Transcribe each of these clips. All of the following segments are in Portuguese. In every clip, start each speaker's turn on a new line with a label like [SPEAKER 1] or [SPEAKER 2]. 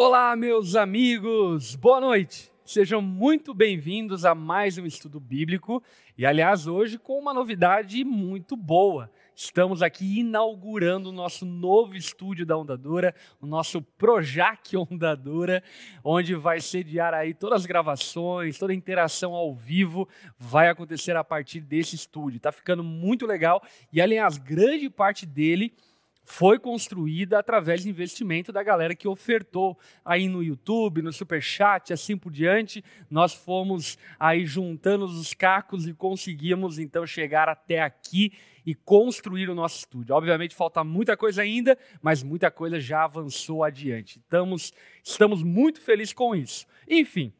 [SPEAKER 1] Olá, meus amigos, boa noite. Sejam muito bem-vindos a mais um estudo bíblico e, aliás, hoje com uma novidade muito boa. Estamos aqui inaugurando o nosso novo estúdio da Ondadora, o nosso Projac Ondadora, onde vai sediar aí todas as gravações, toda a interação ao vivo vai acontecer a partir desse estúdio. Tá ficando muito legal e, aliás, grande parte dele foi construída através de investimento da galera que ofertou aí no YouTube, no Superchat, assim por diante. Nós fomos aí juntando os cacos e conseguimos então chegar até aqui e construir o nosso estúdio. Obviamente falta muita coisa ainda, mas muita coisa já avançou adiante. Estamos, estamos muito felizes com isso. Enfim,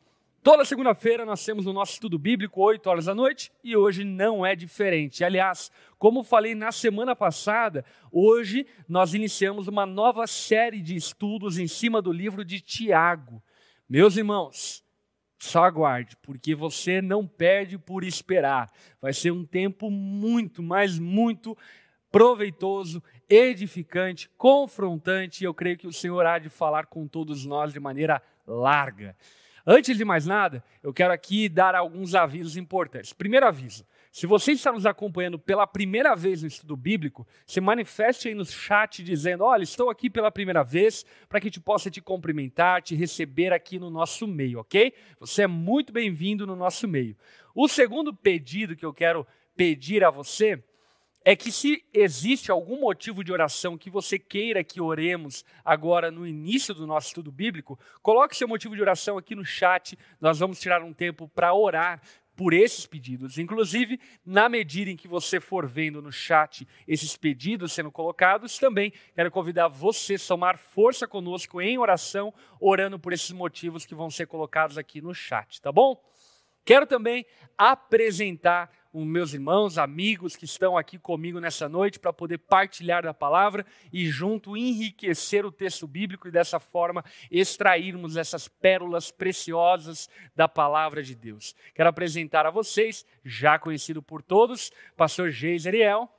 [SPEAKER 1] Toda segunda-feira nós temos o nosso estudo bíblico, 8 horas da noite, e hoje não é diferente. Aliás, como falei na semana passada, hoje nós iniciamos uma nova série de estudos em cima do livro de Tiago. Meus irmãos, só aguarde, porque você não perde por esperar. Vai ser um tempo muito, mas muito proveitoso, edificante, confrontante, e eu creio que o Senhor há de falar com todos nós de maneira larga. Antes de mais nada, eu quero aqui dar alguns avisos importantes. Primeiro aviso: se você está nos acompanhando pela primeira vez no estudo bíblico, se manifeste aí no chat dizendo: Olha, estou aqui pela primeira vez, para que gente possa te cumprimentar, te receber aqui no nosso meio, ok? Você é muito bem-vindo no nosso meio. O segundo pedido que eu quero pedir a você é que se existe algum motivo de oração que você queira que oremos agora no início do nosso estudo bíblico, coloque seu motivo de oração aqui no chat. Nós vamos tirar um tempo para orar por esses pedidos. Inclusive, na medida em que você for vendo no chat esses pedidos sendo colocados, também quero convidar você a somar força conosco em oração, orando por esses motivos que vão ser colocados aqui no chat, tá bom? Quero também apresentar os meus irmãos, amigos que estão aqui comigo nessa noite para poder partilhar da palavra e junto enriquecer o texto bíblico e dessa forma extrairmos essas pérolas preciosas da palavra de Deus. Quero apresentar a vocês, já conhecido por todos, pastor Geiseriel.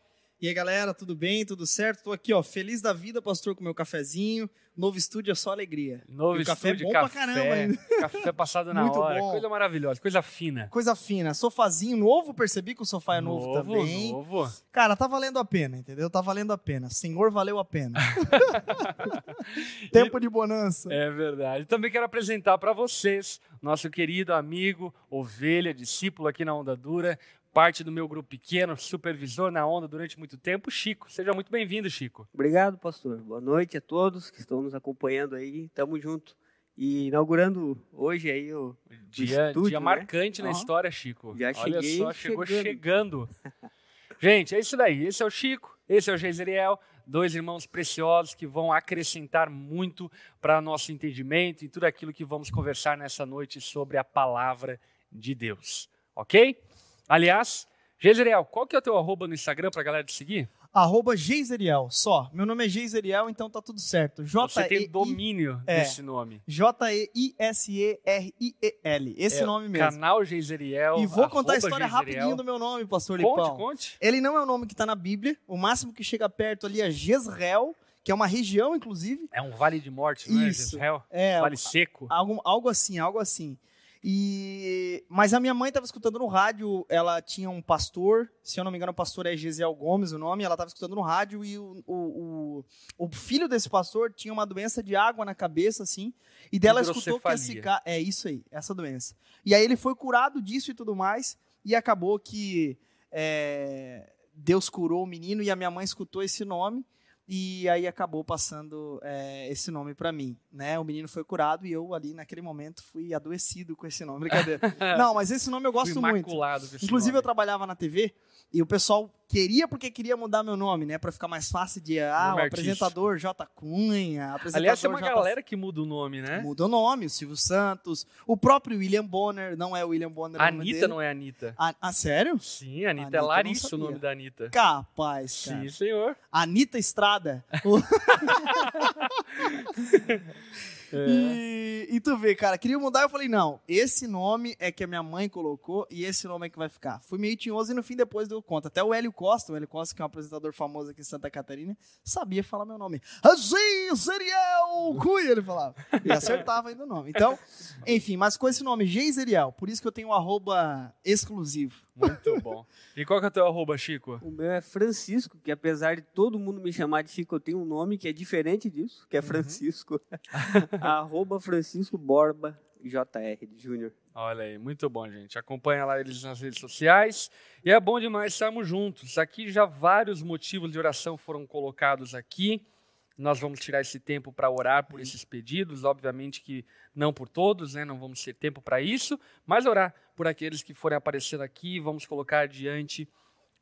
[SPEAKER 2] E aí, galera, tudo bem? Tudo certo? Tô aqui, ó, feliz da vida, pastor, com meu cafezinho. Novo estúdio é só alegria.
[SPEAKER 1] Novo
[SPEAKER 2] e o café é
[SPEAKER 1] estúdio,
[SPEAKER 2] bom
[SPEAKER 1] café,
[SPEAKER 2] pra caramba ainda.
[SPEAKER 1] Café passado na
[SPEAKER 2] Muito
[SPEAKER 1] hora,
[SPEAKER 2] bom.
[SPEAKER 1] coisa maravilhosa, coisa fina.
[SPEAKER 2] Coisa fina. Sofazinho novo, percebi que o sofá é novo, também.
[SPEAKER 1] Novo.
[SPEAKER 2] Cara, tá valendo a pena, entendeu? Tá valendo a pena. Senhor, valeu a pena. Tempo de bonança.
[SPEAKER 1] É verdade. Também quero apresentar para vocês nosso querido amigo, ovelha, discípulo aqui na Onda Dura, parte do meu grupo pequeno, supervisor na Onda durante muito tempo, Chico. Seja muito bem-vindo, Chico.
[SPEAKER 3] Obrigado, pastor. Boa noite a todos que estão nos acompanhando aí. Tamo junto. E inaugurando hoje aí o
[SPEAKER 1] Dia,
[SPEAKER 3] estúdio,
[SPEAKER 1] dia
[SPEAKER 3] né?
[SPEAKER 1] marcante na história, Chico.
[SPEAKER 3] já
[SPEAKER 1] Olha
[SPEAKER 3] cheguei
[SPEAKER 1] só, chegou
[SPEAKER 3] chegando.
[SPEAKER 1] chegando. Gente, é isso daí. Esse é o Chico, esse é o Geiseriel, dois irmãos preciosos que vão acrescentar muito para nosso entendimento e tudo aquilo que vamos conversar nessa noite sobre a palavra de Deus. Ok? Aliás, Geiseriel, qual que é o teu arroba no Instagram para a galera te seguir?
[SPEAKER 2] Arroba Geiseriel, só. Meu nome é Geiseriel, então tá tudo certo.
[SPEAKER 1] Você tem domínio
[SPEAKER 2] É.
[SPEAKER 1] desse nome.
[SPEAKER 2] J-E-I-S-E-R-I-E-L. Esse
[SPEAKER 1] É,
[SPEAKER 2] nome mesmo.
[SPEAKER 1] Canal Geiseriel.
[SPEAKER 2] E vou contar a história
[SPEAKER 1] Geiseriel.
[SPEAKER 2] rapidinho do meu nome, pastor
[SPEAKER 1] Conte,
[SPEAKER 2] Lipão.
[SPEAKER 1] conte.
[SPEAKER 2] Ele não é o nome que tá na Bíblia. O máximo que chega perto ali é Jezreel, que é uma região, inclusive.
[SPEAKER 1] É um vale de morte, não é,
[SPEAKER 2] Isso.
[SPEAKER 1] Jezreel?
[SPEAKER 2] É,
[SPEAKER 1] Vale seco.
[SPEAKER 2] algo, algo assim, algo assim. E mas a minha mãe estava escutando no rádio, ela tinha um pastor, se eu não me engano, o pastor é Gisiel Gomes, o nome, ela estava escutando no rádio e o, o, o, o filho desse pastor tinha uma doença de água na cabeça, assim, e dela escutou que esse cara. É isso aí, essa doença. E aí ele foi curado disso e tudo mais, e acabou que é, Deus curou o menino e a minha mãe escutou esse nome. E aí acabou passando é, esse nome pra mim, né? O menino foi curado e eu ali naquele momento fui adoecido com esse nome, brincadeira. Não, mas esse nome eu gosto muito. Inclusive eu
[SPEAKER 1] nome.
[SPEAKER 2] trabalhava na TV e o pessoal queria porque queria mudar meu nome, né? Pra ficar mais fácil de ah, o apresentador J Cunha, apresentador
[SPEAKER 1] Aliás, tem uma
[SPEAKER 2] J.
[SPEAKER 1] galera que muda o nome, né?
[SPEAKER 2] muda o nome, o Silvio Santos, o próprio William Bonner, não é o William Bonner,
[SPEAKER 1] A
[SPEAKER 2] nome
[SPEAKER 1] Anitta não é Anitta.
[SPEAKER 2] Ah, ah, sério?
[SPEAKER 1] Sim, a Anitta,
[SPEAKER 2] Anitta
[SPEAKER 1] é
[SPEAKER 2] eu
[SPEAKER 1] Larissa o nome da Anitta.
[SPEAKER 2] Capaz, cara.
[SPEAKER 1] Sim, senhor.
[SPEAKER 2] Anitta Estrada. É. E, e tu vê, cara, queria mudar, eu falei, não, esse nome é que a minha mãe colocou e esse nome é que vai ficar. Fui meio tinhoso e no fim depois deu conta. Até o Hélio Costa, o Hélio Costa, que é um apresentador famoso aqui em Santa Catarina, sabia falar meu nome. Assim, Seriel Cui, ele falava. E acertava ainda o nome. Então, enfim, mas com esse nome, Geiseriel, por isso que eu tenho um arroba exclusivo.
[SPEAKER 1] Muito bom. E qual que é o teu arroba, Chico?
[SPEAKER 3] O meu é Francisco, que apesar de todo mundo me chamar de Chico, eu tenho um nome que é diferente disso, que é uhum. Francisco. Uhum. arroba Francisco Borba JR Júnior.
[SPEAKER 1] Olha aí, muito bom, gente. Acompanha lá eles nas redes sociais. E é bom demais estarmos juntos. Aqui já vários motivos de oração foram colocados aqui. Nós vamos tirar esse tempo para orar por esses pedidos, obviamente que não por todos, né? Não vamos ter tempo para isso, mas orar por aqueles que forem aparecendo aqui, vamos colocar diante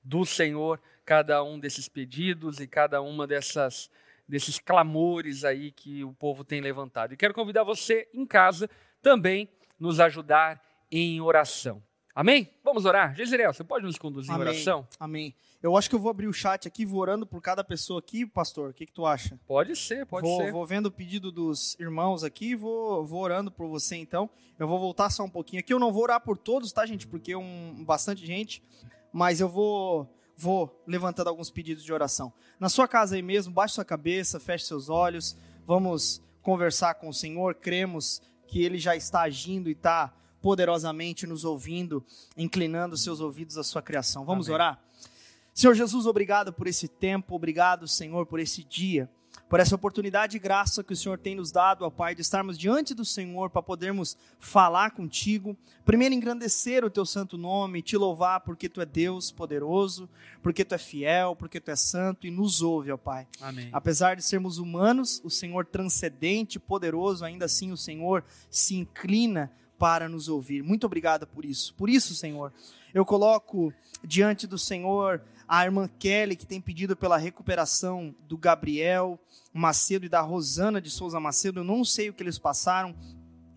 [SPEAKER 1] do Senhor cada um desses pedidos e cada uma dessas desses clamores aí que o povo tem levantado. E quero convidar você em casa também nos ajudar em oração. Amém? Vamos orar? Jezreel, você pode nos conduzir
[SPEAKER 2] Amém.
[SPEAKER 1] em oração?
[SPEAKER 2] Amém. Eu acho que eu vou abrir o chat aqui, vou orando por cada pessoa aqui, pastor. O que, que tu acha?
[SPEAKER 1] Pode ser, pode
[SPEAKER 2] vou,
[SPEAKER 1] ser.
[SPEAKER 2] Vou vendo o pedido dos irmãos aqui, vou, vou orando por você então. Eu vou voltar só um pouquinho aqui. Eu não vou orar por todos, tá, gente? Porque é um, bastante gente. Mas eu vou, vou levantando alguns pedidos de oração. Na sua casa aí mesmo, baixe sua cabeça, feche seus olhos. Vamos conversar com o Senhor. Cremos que Ele já está agindo e está poderosamente nos ouvindo, inclinando seus ouvidos à sua criação. Vamos Amém. orar? Senhor Jesus, obrigado por esse tempo, obrigado, Senhor, por esse dia, por essa oportunidade e graça que o Senhor tem nos dado, ó Pai, de estarmos diante do Senhor para podermos falar contigo. Primeiro, engrandecer o teu santo nome, te louvar porque tu é Deus poderoso, porque tu é fiel, porque tu é santo e nos ouve, ó Pai.
[SPEAKER 1] Amém.
[SPEAKER 2] Apesar de sermos humanos, o Senhor transcendente, poderoso, ainda assim o Senhor se inclina para nos ouvir. Muito obrigado por isso. Por isso, Senhor, eu coloco diante do Senhor a irmã Kelly, que tem pedido pela recuperação do Gabriel Macedo e da Rosana de Souza Macedo. Eu não sei o que eles passaram,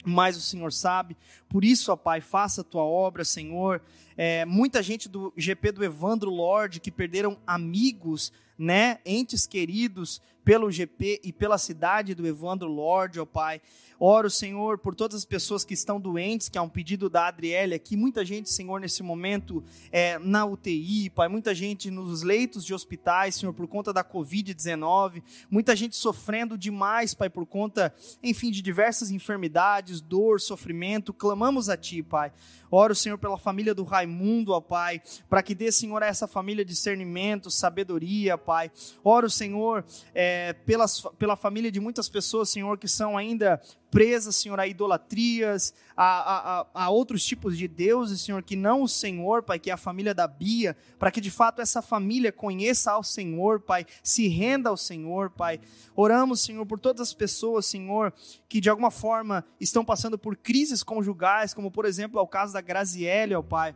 [SPEAKER 2] mas o Senhor sabe. Por isso, ó Pai, faça a tua obra, Senhor. É, muita gente do GP do Evandro Lorde que perderam amigos, né, entes queridos pelo GP e pela cidade do Evandro Lorde, ó Pai. Oro, Senhor, por todas as pessoas que estão doentes, que é um pedido da Adriele aqui. Muita gente, Senhor, nesse momento é, na UTI, Pai. Muita gente nos leitos de hospitais, Senhor, por conta da Covid-19. Muita gente sofrendo demais, Pai, por conta, enfim, de diversas enfermidades, dor, sofrimento. Clamamos a Ti, Pai. Oro, Senhor, pela família do Raimundo, ó Pai, para que dê, Senhor, a essa família discernimento, sabedoria, Pai. Oro, Senhor, é, pelas, pela família de muitas pessoas, Senhor, que são ainda presas, Senhor, a idolatrias, a, a, a, outros tipos de deuses, Senhor, que não o Senhor, Pai, que é a família da Bia, para que de fato essa família conheça ao Senhor, Pai, se renda ao Senhor, Pai. Oramos, Senhor, por todas as pessoas, Senhor, que de alguma forma estão passando por crises conjugais, como por exemplo é o caso da Graziele, ó Pai.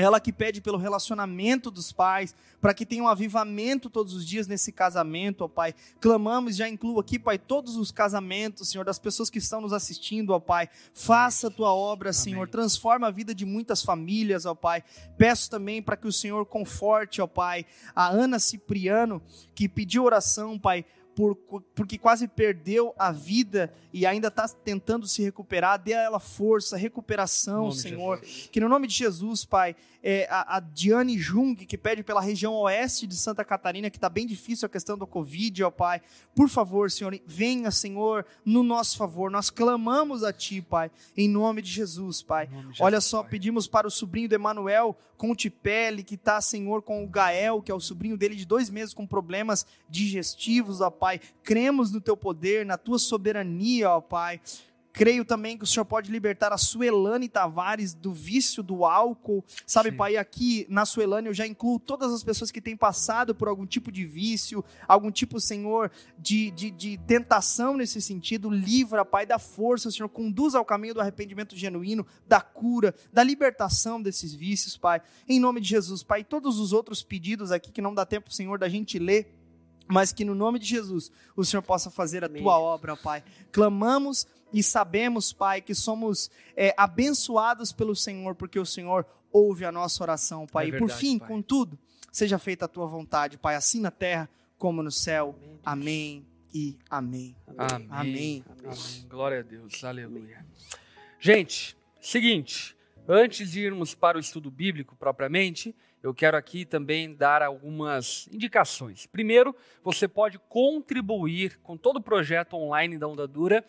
[SPEAKER 2] Ela que pede pelo relacionamento dos pais, para que tenha um avivamento todos os dias nesse casamento, ó Pai. Clamamos, já incluo aqui, Pai, todos os casamentos, Senhor, das pessoas que estão nos assistindo, ó Pai. Faça a tua obra, Amém. Senhor. Transforma a vida de muitas famílias, ó Pai. Peço também para que o Senhor conforte, ó Pai, a Ana Cipriano, que pediu oração, Pai, por, porque quase perdeu a vida e ainda está tentando se recuperar. Dê a ela força, recuperação, Senhor. Que no nome de Jesus, Pai, é, a, a Diane Jung, que pede pela região oeste de Santa Catarina, que está bem difícil a questão do Covid, ó Pai. Por favor, Senhor, venha, Senhor, no nosso favor. Nós clamamos a Ti, Pai, em nome de Jesus, Pai. De Olha só, pai. pedimos para o sobrinho do Emanuel Contipelli, que está, Senhor, com o Gael, que é o sobrinho dele de dois meses com problemas digestivos, ó Pai. Cremos no Teu poder, na Tua soberania, ó Pai. Creio também que o Senhor pode libertar a Suelane Tavares do vício do álcool. Sabe, Sim. Pai, aqui na Suelane eu já incluo todas as pessoas que têm passado por algum tipo de vício, algum tipo, Senhor, de, de, de tentação nesse sentido. Livra, Pai, da força, Senhor. Conduz ao caminho do arrependimento genuíno, da cura, da libertação desses vícios, Pai. Em nome de Jesus, Pai. Todos os outros pedidos aqui que não dá tempo, Senhor, da gente ler mas que no nome de Jesus o Senhor possa fazer a Amém. tua obra, Pai. Clamamos e sabemos, Pai, que somos é, abençoados pelo Senhor, porque o Senhor ouve a nossa oração, Pai. É verdade, e por fim, pai. contudo, seja feita a tua vontade, Pai, assim na terra como no céu. Amém, Amém e amém.
[SPEAKER 1] Amém.
[SPEAKER 2] Amém.
[SPEAKER 1] Amém. Glória a Deus. Aleluia. Gente, seguinte, antes de irmos para o estudo bíblico propriamente, eu quero aqui também dar algumas indicações. Primeiro, você pode contribuir com todo o projeto online da Onda Dura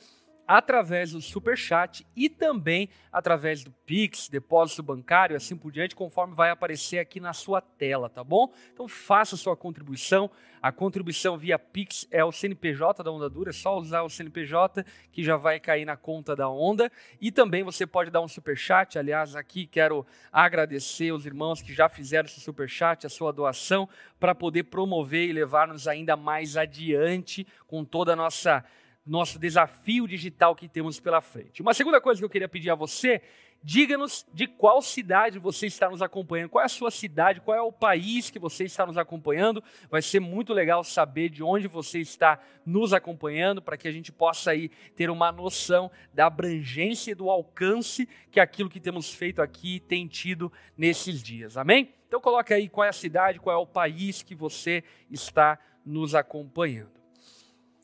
[SPEAKER 1] através do Superchat e também através do Pix, depósito bancário, assim por diante, conforme vai aparecer aqui na sua tela, tá bom? Então faça sua contribuição. A contribuição via Pix é o CNPJ da Onda Dura, é só usar o CNPJ que já vai cair na conta da Onda. E também você pode dar um Superchat. Aliás, aqui quero agradecer os irmãos que já fizeram esse Superchat, a sua doação, para poder promover e levar-nos ainda mais adiante com toda a nossa nosso desafio digital que temos pela frente. Uma segunda coisa que eu queria pedir a você, diga-nos de qual cidade você está nos acompanhando, qual é a sua cidade, qual é o país que você está nos acompanhando. Vai ser muito legal saber de onde você está nos acompanhando, para que a gente possa aí ter uma noção da abrangência e do alcance que aquilo que temos feito aqui tem tido nesses dias. Amém? Então coloque aí qual é a cidade, qual é o país que você está nos acompanhando.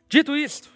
[SPEAKER 1] Dito isto,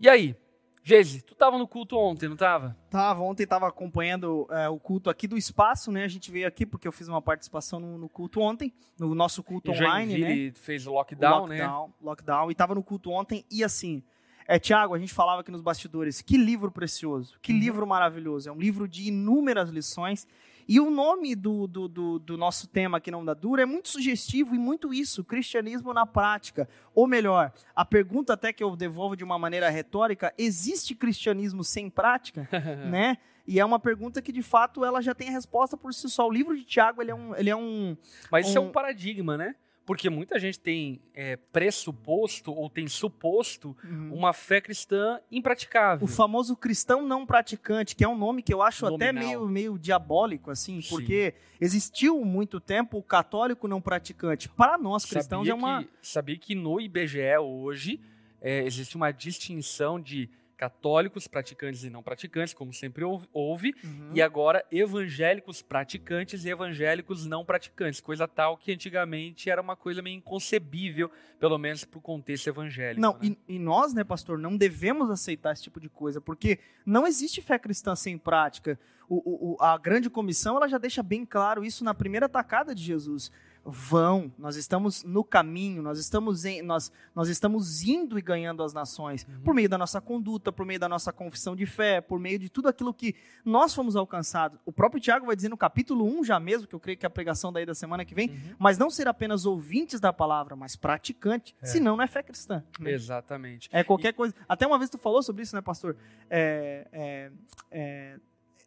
[SPEAKER 1] e aí, Geise, tu estava no culto ontem, não estava?
[SPEAKER 2] Tava, ontem estava acompanhando é, o culto aqui do espaço, né? A gente veio aqui porque eu fiz uma participação no, no culto ontem, no nosso culto
[SPEAKER 1] e
[SPEAKER 2] online,
[SPEAKER 1] né? fez o lockdown,
[SPEAKER 2] o lockdown,
[SPEAKER 1] né?
[SPEAKER 2] Lockdown, e estava no culto ontem e assim, é, Tiago, a gente falava aqui nos bastidores, que livro precioso, que uhum. livro maravilhoso. É um livro de inúmeras lições e o nome do, do, do, do nosso tema aqui na Onda Dura é muito sugestivo e muito isso, cristianismo na prática. Ou melhor, a pergunta até que eu devolvo de uma maneira retórica, existe cristianismo sem prática? né? E é uma pergunta que, de fato, ela já tem a resposta por si só. O livro de Tiago, ele é um... Ele é um
[SPEAKER 1] Mas
[SPEAKER 2] um...
[SPEAKER 1] isso é um paradigma, né? Porque muita gente tem é, pressuposto ou tem suposto uhum. uma fé cristã impraticável.
[SPEAKER 2] O famoso cristão não praticante, que é um nome que eu acho Nominal. até meio, meio diabólico, assim, Sim. porque existiu muito tempo o católico não praticante. Para nós cristãos
[SPEAKER 1] sabia
[SPEAKER 2] é uma.
[SPEAKER 1] Que, sabia que no IBGE hoje é, existe uma distinção de católicos praticantes e não praticantes, como sempre houve, uhum. e agora evangélicos praticantes e evangélicos não praticantes, coisa tal que antigamente era uma coisa meio inconcebível, pelo menos para o contexto evangélico.
[SPEAKER 2] Não,
[SPEAKER 1] né?
[SPEAKER 2] e, e, nós, né, pastor, não devemos aceitar esse tipo de coisa, porque não existe fé cristã sem prática. O, o, a grande comissão ela já deixa bem claro isso na primeira tacada de Jesus vão, nós estamos no caminho, nós estamos, em, nós, nós estamos indo e ganhando as nações uhum. por meio da nossa conduta, por meio da nossa confissão de fé, por meio de tudo aquilo que nós fomos alcançados. O próprio Tiago vai dizer no capítulo 1 já mesmo, que eu creio que é a pregação daí da semana que vem, uhum. mas não ser apenas ouvintes da palavra, mas praticante, é. senão não é fé cristã.
[SPEAKER 1] Né? Exatamente.
[SPEAKER 2] É qualquer e... coisa. Até uma vez tu falou sobre isso, né, pastor? É, é, é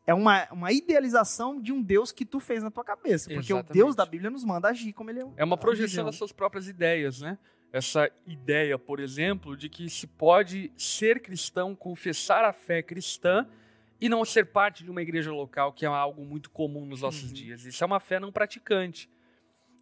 [SPEAKER 2] é uma, uma idealização de um Deus que tu fez na tua cabeça. Porque Exatamente. o Deus da Bíblia nos manda agir como ele é.
[SPEAKER 1] É uma projeção das suas próprias ideias, né? Essa ideia, por exemplo, de que se pode ser cristão, confessar a fé cristã e não ser parte de uma igreja local, que é algo muito comum nos nossos uhum. dias. Isso é uma fé não praticante.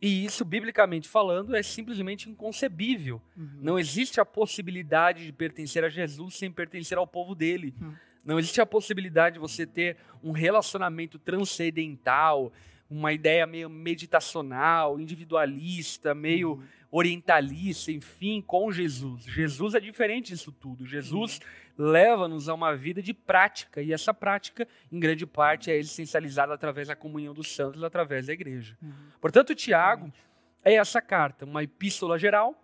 [SPEAKER 1] E isso, biblicamente falando, é simplesmente inconcebível. Uhum. Não existe a possibilidade de pertencer a Jesus sem pertencer ao povo dele. Uhum. Não existe a possibilidade de você ter um relacionamento transcendental, uma ideia meio meditacional, individualista, meio uhum. orientalista, enfim, com Jesus. Jesus é diferente disso tudo. Jesus uhum. leva-nos a uma vida de prática, e essa prática, em grande parte, é essencializada através da comunhão dos santos, através da igreja. Uhum. Portanto, Tiago é essa carta, uma epístola geral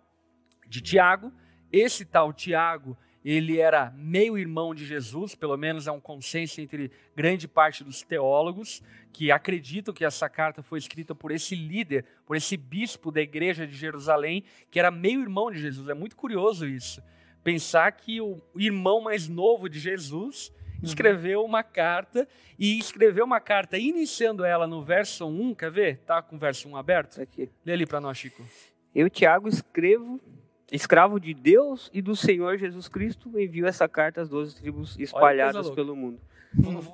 [SPEAKER 1] de Tiago. Esse tal Tiago ele era meio irmão de Jesus, pelo menos é um consenso entre grande parte dos teólogos, que acreditam que essa carta foi escrita por esse líder, por esse bispo da igreja de Jerusalém, que era meio irmão de Jesus. É muito curioso isso. Pensar que o irmão mais novo de Jesus uhum. escreveu uma carta e escreveu uma carta iniciando ela no verso 1, quer ver? Tá com o verso 1 aberto?
[SPEAKER 3] Aqui.
[SPEAKER 1] Lê ali para nós, Chico.
[SPEAKER 3] Eu, Tiago, escrevo escravo de Deus e do Senhor Jesus Cristo, enviou essa carta às 12 tribos espalhadas pelo mundo.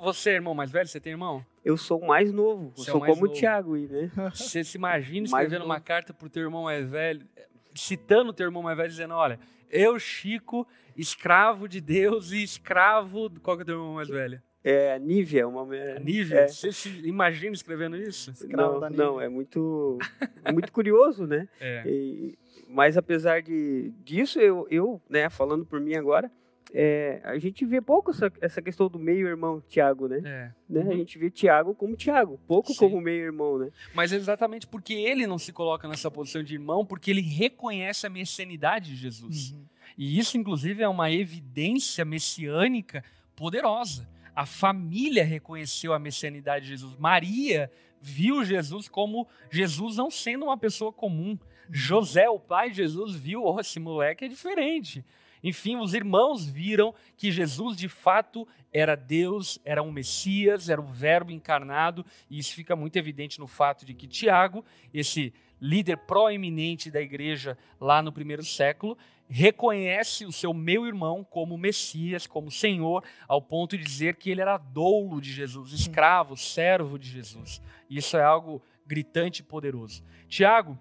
[SPEAKER 1] Você é irmão mais velho? Você tem irmão?
[SPEAKER 3] Eu sou o mais novo. Você sou é como novo. o Tiago, né?
[SPEAKER 1] Você se imagina escrevendo uma carta pro teu irmão mais velho, citando o teu irmão mais velho, dizendo: Olha, eu, Chico, escravo de Deus e escravo. Qual que é o teu irmão mais velho?
[SPEAKER 3] É, Nívia, uma mulher.
[SPEAKER 1] Nívia?
[SPEAKER 3] É.
[SPEAKER 1] Você se imagina escrevendo isso?
[SPEAKER 2] Escravo
[SPEAKER 3] Não,
[SPEAKER 2] da Nívia.
[SPEAKER 3] não, é muito, é muito curioso, né?
[SPEAKER 1] É.
[SPEAKER 3] E- mas apesar de, disso, eu, eu, né, falando por mim agora, é, a gente vê pouco essa, essa questão do meio-irmão Tiago, né?
[SPEAKER 1] É.
[SPEAKER 3] né?
[SPEAKER 1] Uhum.
[SPEAKER 3] A gente vê Tiago como Tiago, pouco
[SPEAKER 1] Sim.
[SPEAKER 3] como meio-irmão, né?
[SPEAKER 1] Mas exatamente porque ele não se coloca nessa posição de irmão, porque ele reconhece a messianidade de Jesus.
[SPEAKER 2] Uhum.
[SPEAKER 1] E isso, inclusive, é uma evidência messiânica poderosa. A família reconheceu a messianidade de Jesus. Maria viu Jesus como Jesus não sendo uma pessoa comum. José, o pai de Jesus, viu, oh, esse moleque é diferente. Enfim, os irmãos viram que Jesus de fato era Deus, era um Messias, era o Verbo encarnado, e isso fica muito evidente no fato de que Tiago, esse líder proeminente da igreja lá no primeiro século, reconhece o seu meu-irmão como Messias, como Senhor, ao ponto de dizer que ele era doulo de Jesus, escravo, servo de Jesus. Isso é algo gritante e poderoso. Tiago,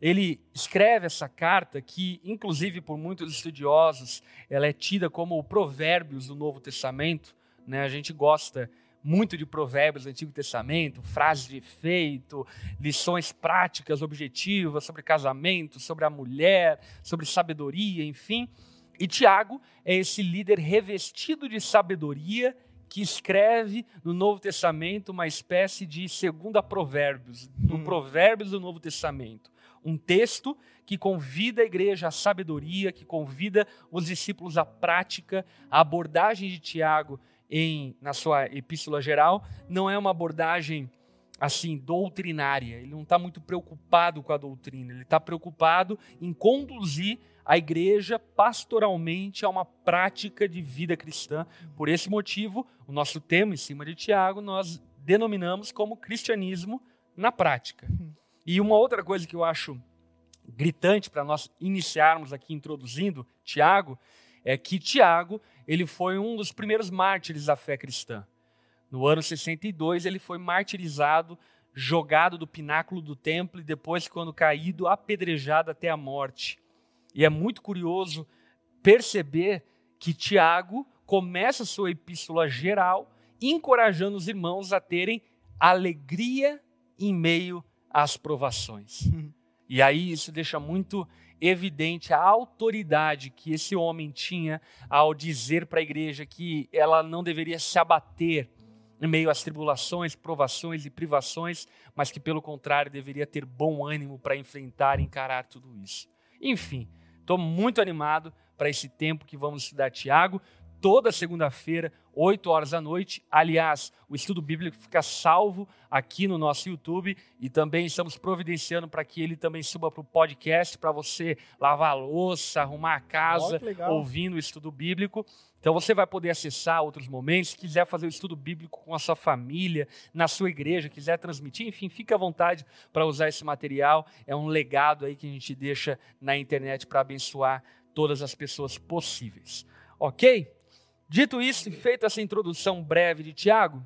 [SPEAKER 1] ele escreve essa carta que, inclusive por muitos estudiosos, ela é tida como o Provérbios do Novo Testamento. Né? A gente gosta muito de provérbios do Antigo Testamento, frases de efeito, lições práticas, objetivas sobre casamento, sobre a mulher, sobre sabedoria, enfim. E Tiago é esse líder revestido de sabedoria que escreve no Novo Testamento uma espécie de segunda provérbios, do
[SPEAKER 2] Hum.
[SPEAKER 1] provérbios do Novo Testamento. Um texto que convida a igreja à sabedoria, que convida os discípulos à prática. A abordagem de Tiago em, na sua epístola geral não é uma abordagem assim doutrinária. Ele não está muito preocupado com a doutrina. Ele está preocupado em conduzir a igreja pastoralmente a uma prática de vida cristã. Por esse motivo, o nosso tema em cima de Tiago nós denominamos como cristianismo na prática. E uma outra coisa que eu acho gritante para nós iniciarmos aqui introduzindo Tiago é que Tiago ele foi um dos primeiros mártires da fé cristã. No ano 62 ele foi martirizado, jogado do pináculo do templo e depois quando caído apedrejado até a morte. E é muito curioso perceber que Tiago começa sua epístola geral encorajando os irmãos a terem alegria em meio às provações. E aí isso deixa muito evidente a autoridade que esse homem tinha ao dizer para a igreja que ela não deveria se abater em meio às tribulações, provações e privações, mas que pelo contrário deveria ter bom ânimo para enfrentar e encarar tudo isso. Enfim, estou muito animado para esse tempo que vamos estudar Tiago, toda segunda-feira, 8 horas da noite. Aliás, o estudo bíblico fica salvo aqui no nosso YouTube e também estamos providenciando para que ele também suba para o podcast, para você lavar a louça, arrumar a casa,
[SPEAKER 2] legal.
[SPEAKER 1] ouvindo o estudo bíblico. Então você vai poder acessar outros momentos, se quiser fazer o estudo bíblico com a sua família, na sua igreja, quiser transmitir, enfim, fique à vontade para usar esse material. É um legado aí que a gente deixa na internet para abençoar todas as pessoas possíveis. Ok? Dito isso e feita essa introdução breve de Tiago,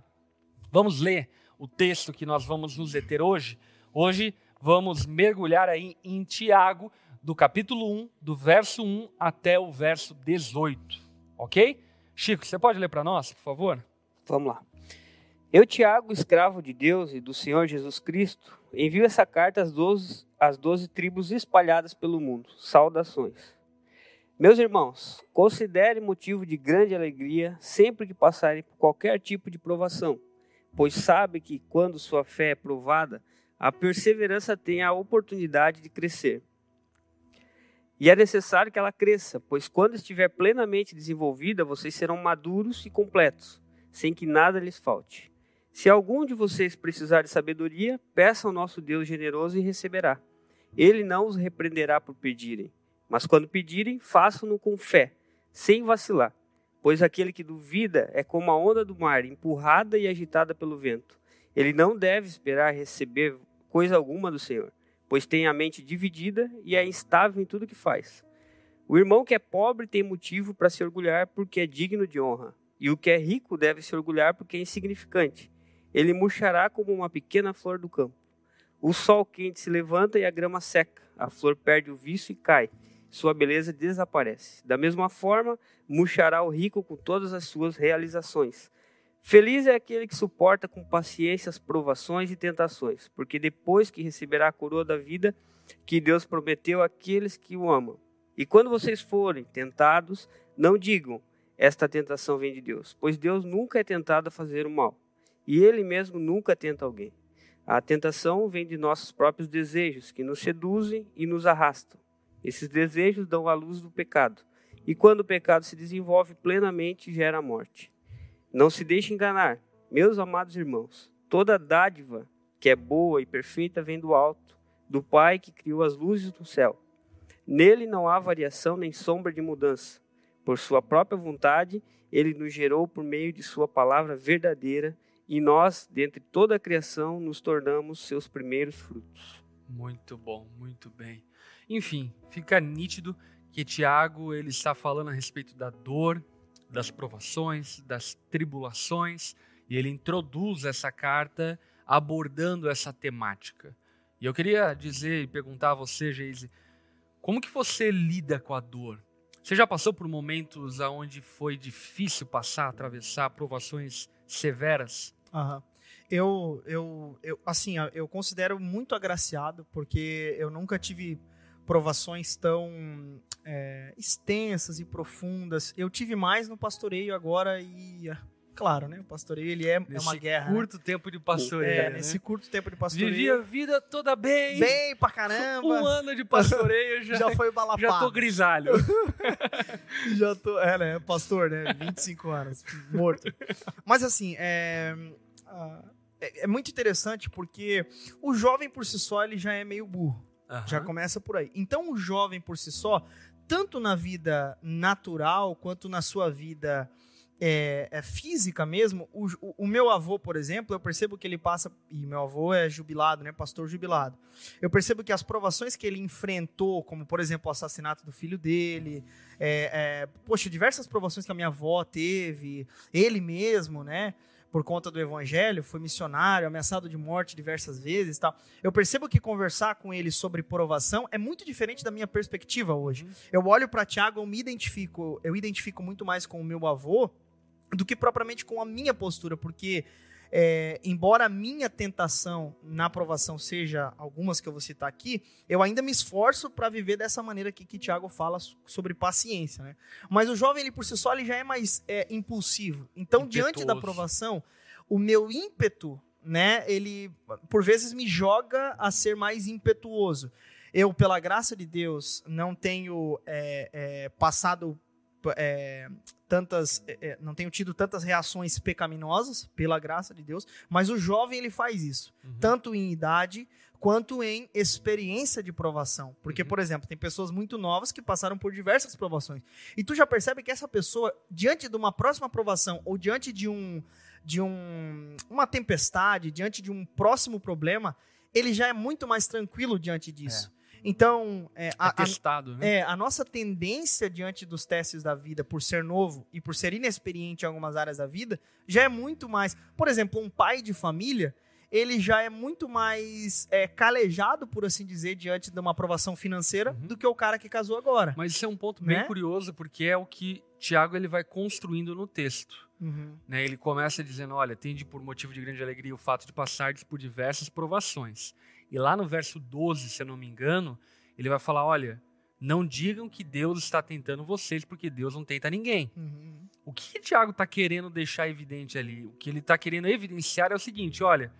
[SPEAKER 1] vamos ler o texto que nós vamos nos deter hoje. Hoje vamos mergulhar aí em Tiago, do capítulo 1, do verso 1 até o verso 18. Ok? Chico, você pode ler para nós, por favor?
[SPEAKER 3] Vamos lá. Eu, Tiago, escravo de Deus e do Senhor Jesus Cristo, envio essa carta às doze, às doze tribos espalhadas pelo mundo. Saudações. Meus irmãos, considere motivo de grande alegria sempre que passarem por qualquer tipo de provação, pois sabe que quando sua fé é provada, a perseverança tem a oportunidade de crescer. E é necessário que ela cresça, pois quando estiver plenamente desenvolvida, vocês serão maduros e completos, sem que nada lhes falte. Se algum de vocês precisar de sabedoria, peça ao nosso Deus generoso e receberá. Ele não os repreenderá por pedirem, mas quando pedirem, façam-no com fé, sem vacilar, pois aquele que duvida é como a onda do mar, empurrada e agitada pelo vento. Ele não deve esperar receber coisa alguma do Senhor, pois tem a mente dividida e é instável em tudo que faz. O irmão que é pobre tem motivo para se orgulhar porque é digno de honra, e o que é rico deve se orgulhar porque é insignificante. Ele murchará como uma pequena flor do campo. O sol quente se levanta e a grama seca, a flor perde o vício e cai, sua beleza desaparece. Da mesma forma, murchará o rico com todas as suas realizações. Feliz é aquele que suporta com paciência as provações e tentações, porque depois que receberá a coroa da vida que Deus prometeu àqueles que o amam. E quando vocês forem tentados, não digam, esta tentação vem de Deus, pois Deus nunca é tentado a fazer o mal, e ele mesmo nunca tenta alguém. A tentação vem de nossos próprios desejos, que nos seduzem e nos arrastam. Esses desejos dão a luz do pecado, e quando o pecado se desenvolve plenamente, gera a morte. Não se deixe enganar, meus amados irmãos. Toda dádiva que é boa e perfeita vem do alto, do Pai que criou as luzes do céu. Nele não há variação nem sombra de mudança. Por sua própria vontade, ele nos gerou por meio de sua palavra verdadeira, e nós, dentre toda a criação, nos tornamos seus primeiros frutos.
[SPEAKER 1] Muito bom, muito bem. Enfim, fica nítido que Tiago ele está falando a respeito da dor, das provações, das tribulações, e ele introduz essa carta abordando essa temática. E eu queria dizer e perguntar a você, Geise, como que você lida com a dor? Você já passou por momentos onde foi difícil passar, atravessar provações severas?
[SPEAKER 2] Uhum. Eu, eu, eu, assim, eu considero muito agraciado porque eu nunca tive provações tão é, extensas e profundas. Eu tive mais no pastoreio agora e claro, né? O pastoreio ele é, é uma guerra.
[SPEAKER 1] Né? curto
[SPEAKER 2] né?
[SPEAKER 1] tempo de pastoreio.
[SPEAKER 2] É,
[SPEAKER 1] né?
[SPEAKER 2] nesse curto tempo de pastoreio.
[SPEAKER 1] Vivi a vida toda bem.
[SPEAKER 2] Bem pra caramba.
[SPEAKER 1] Um ano de pastoreio já,
[SPEAKER 2] já foi balapado.
[SPEAKER 1] Já tô grisalho.
[SPEAKER 2] já tô, é, né? Pastor, né? 25 anos, morto. Mas assim, é, é, é muito interessante porque o jovem por si só ele já é meio burro. Uhum. Já começa por aí. Então, o jovem por si só, tanto na vida natural quanto na sua vida é, é física mesmo, o, o, meu avô, por exemplo, eu percebo que ele passa. E meu avô é jubilado, né? Pastor jubilado. Eu percebo que as provações que ele enfrentou, como por exemplo o assassinato do filho dele, é, é, poxa, diversas provações que a minha avó teve, ele mesmo, né? Por conta do evangelho, foi missionário, ameaçado de morte diversas vezes, tal. Eu percebo que conversar com ele sobre provação é muito diferente da minha perspectiva hoje. Uhum. Eu olho para Tiago, eu me identifico, eu identifico muito mais com o meu avô do que propriamente com a minha postura, porque é, embora a minha tentação na aprovação seja algumas que eu vou citar aqui, eu ainda me esforço para viver dessa maneira aqui que Tiago fala sobre paciência. Né? Mas o jovem, ele por si só, ele já é mais é, impulsivo. Então, Impetuoso. diante da aprovação, o meu ímpeto, né, ele por vezes me joga a ser mais impetuoso. Eu, pela graça de Deus, não tenho é, é passado é, tantas, é, é, não tenho tido tantas reações pecaminosas, pela graça de Deus, mas o jovem ele faz isso, uhum. tanto em idade quanto em experiência de provação. Porque, uhum. por exemplo, tem pessoas muito novas que passaram por diversas provações. E tu já percebe que essa pessoa, diante de uma próxima provação ou diante de um de um, uma tempestade, diante de um próximo problema, ele já é muito mais tranquilo diante disso. É. Então, é,
[SPEAKER 1] a, é testado,
[SPEAKER 2] a,
[SPEAKER 1] né?
[SPEAKER 2] é, a nossa tendência diante dos testes da vida, por ser novo e por ser inexperiente em algumas áreas da vida, já é muito mais. Por exemplo, um pai de família, ele já é muito mais é, calejado, por assim dizer, diante de uma aprovação financeira uhum. do que o cara que casou agora.
[SPEAKER 1] Mas isso é um ponto bem né? curioso, porque é o que Tiago ele vai construindo no texto. Uhum. Né? Ele começa dizendo: Olha, tende por motivo de grande alegria o fato de passar por diversas provações. E lá no verso 12, se eu não me engano, ele vai falar: olha, não digam que Deus está tentando vocês, porque Deus não tenta ninguém. Uhum. O que o Tiago está querendo deixar evidente ali? O que ele está querendo evidenciar é o seguinte: olha,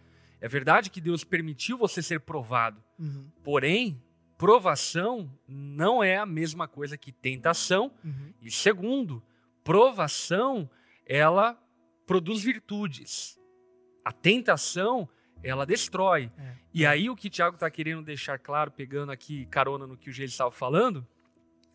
[SPEAKER 1] é verdade que Deus permitiu você ser provado, uhum. porém, provação não é a mesma coisa que tentação. Uhum. E segundo, provação ela produz virtudes. A tentação ela destrói. É. E aí o que o Tiago está querendo deixar claro, pegando aqui carona no que o Gênesis estava falando,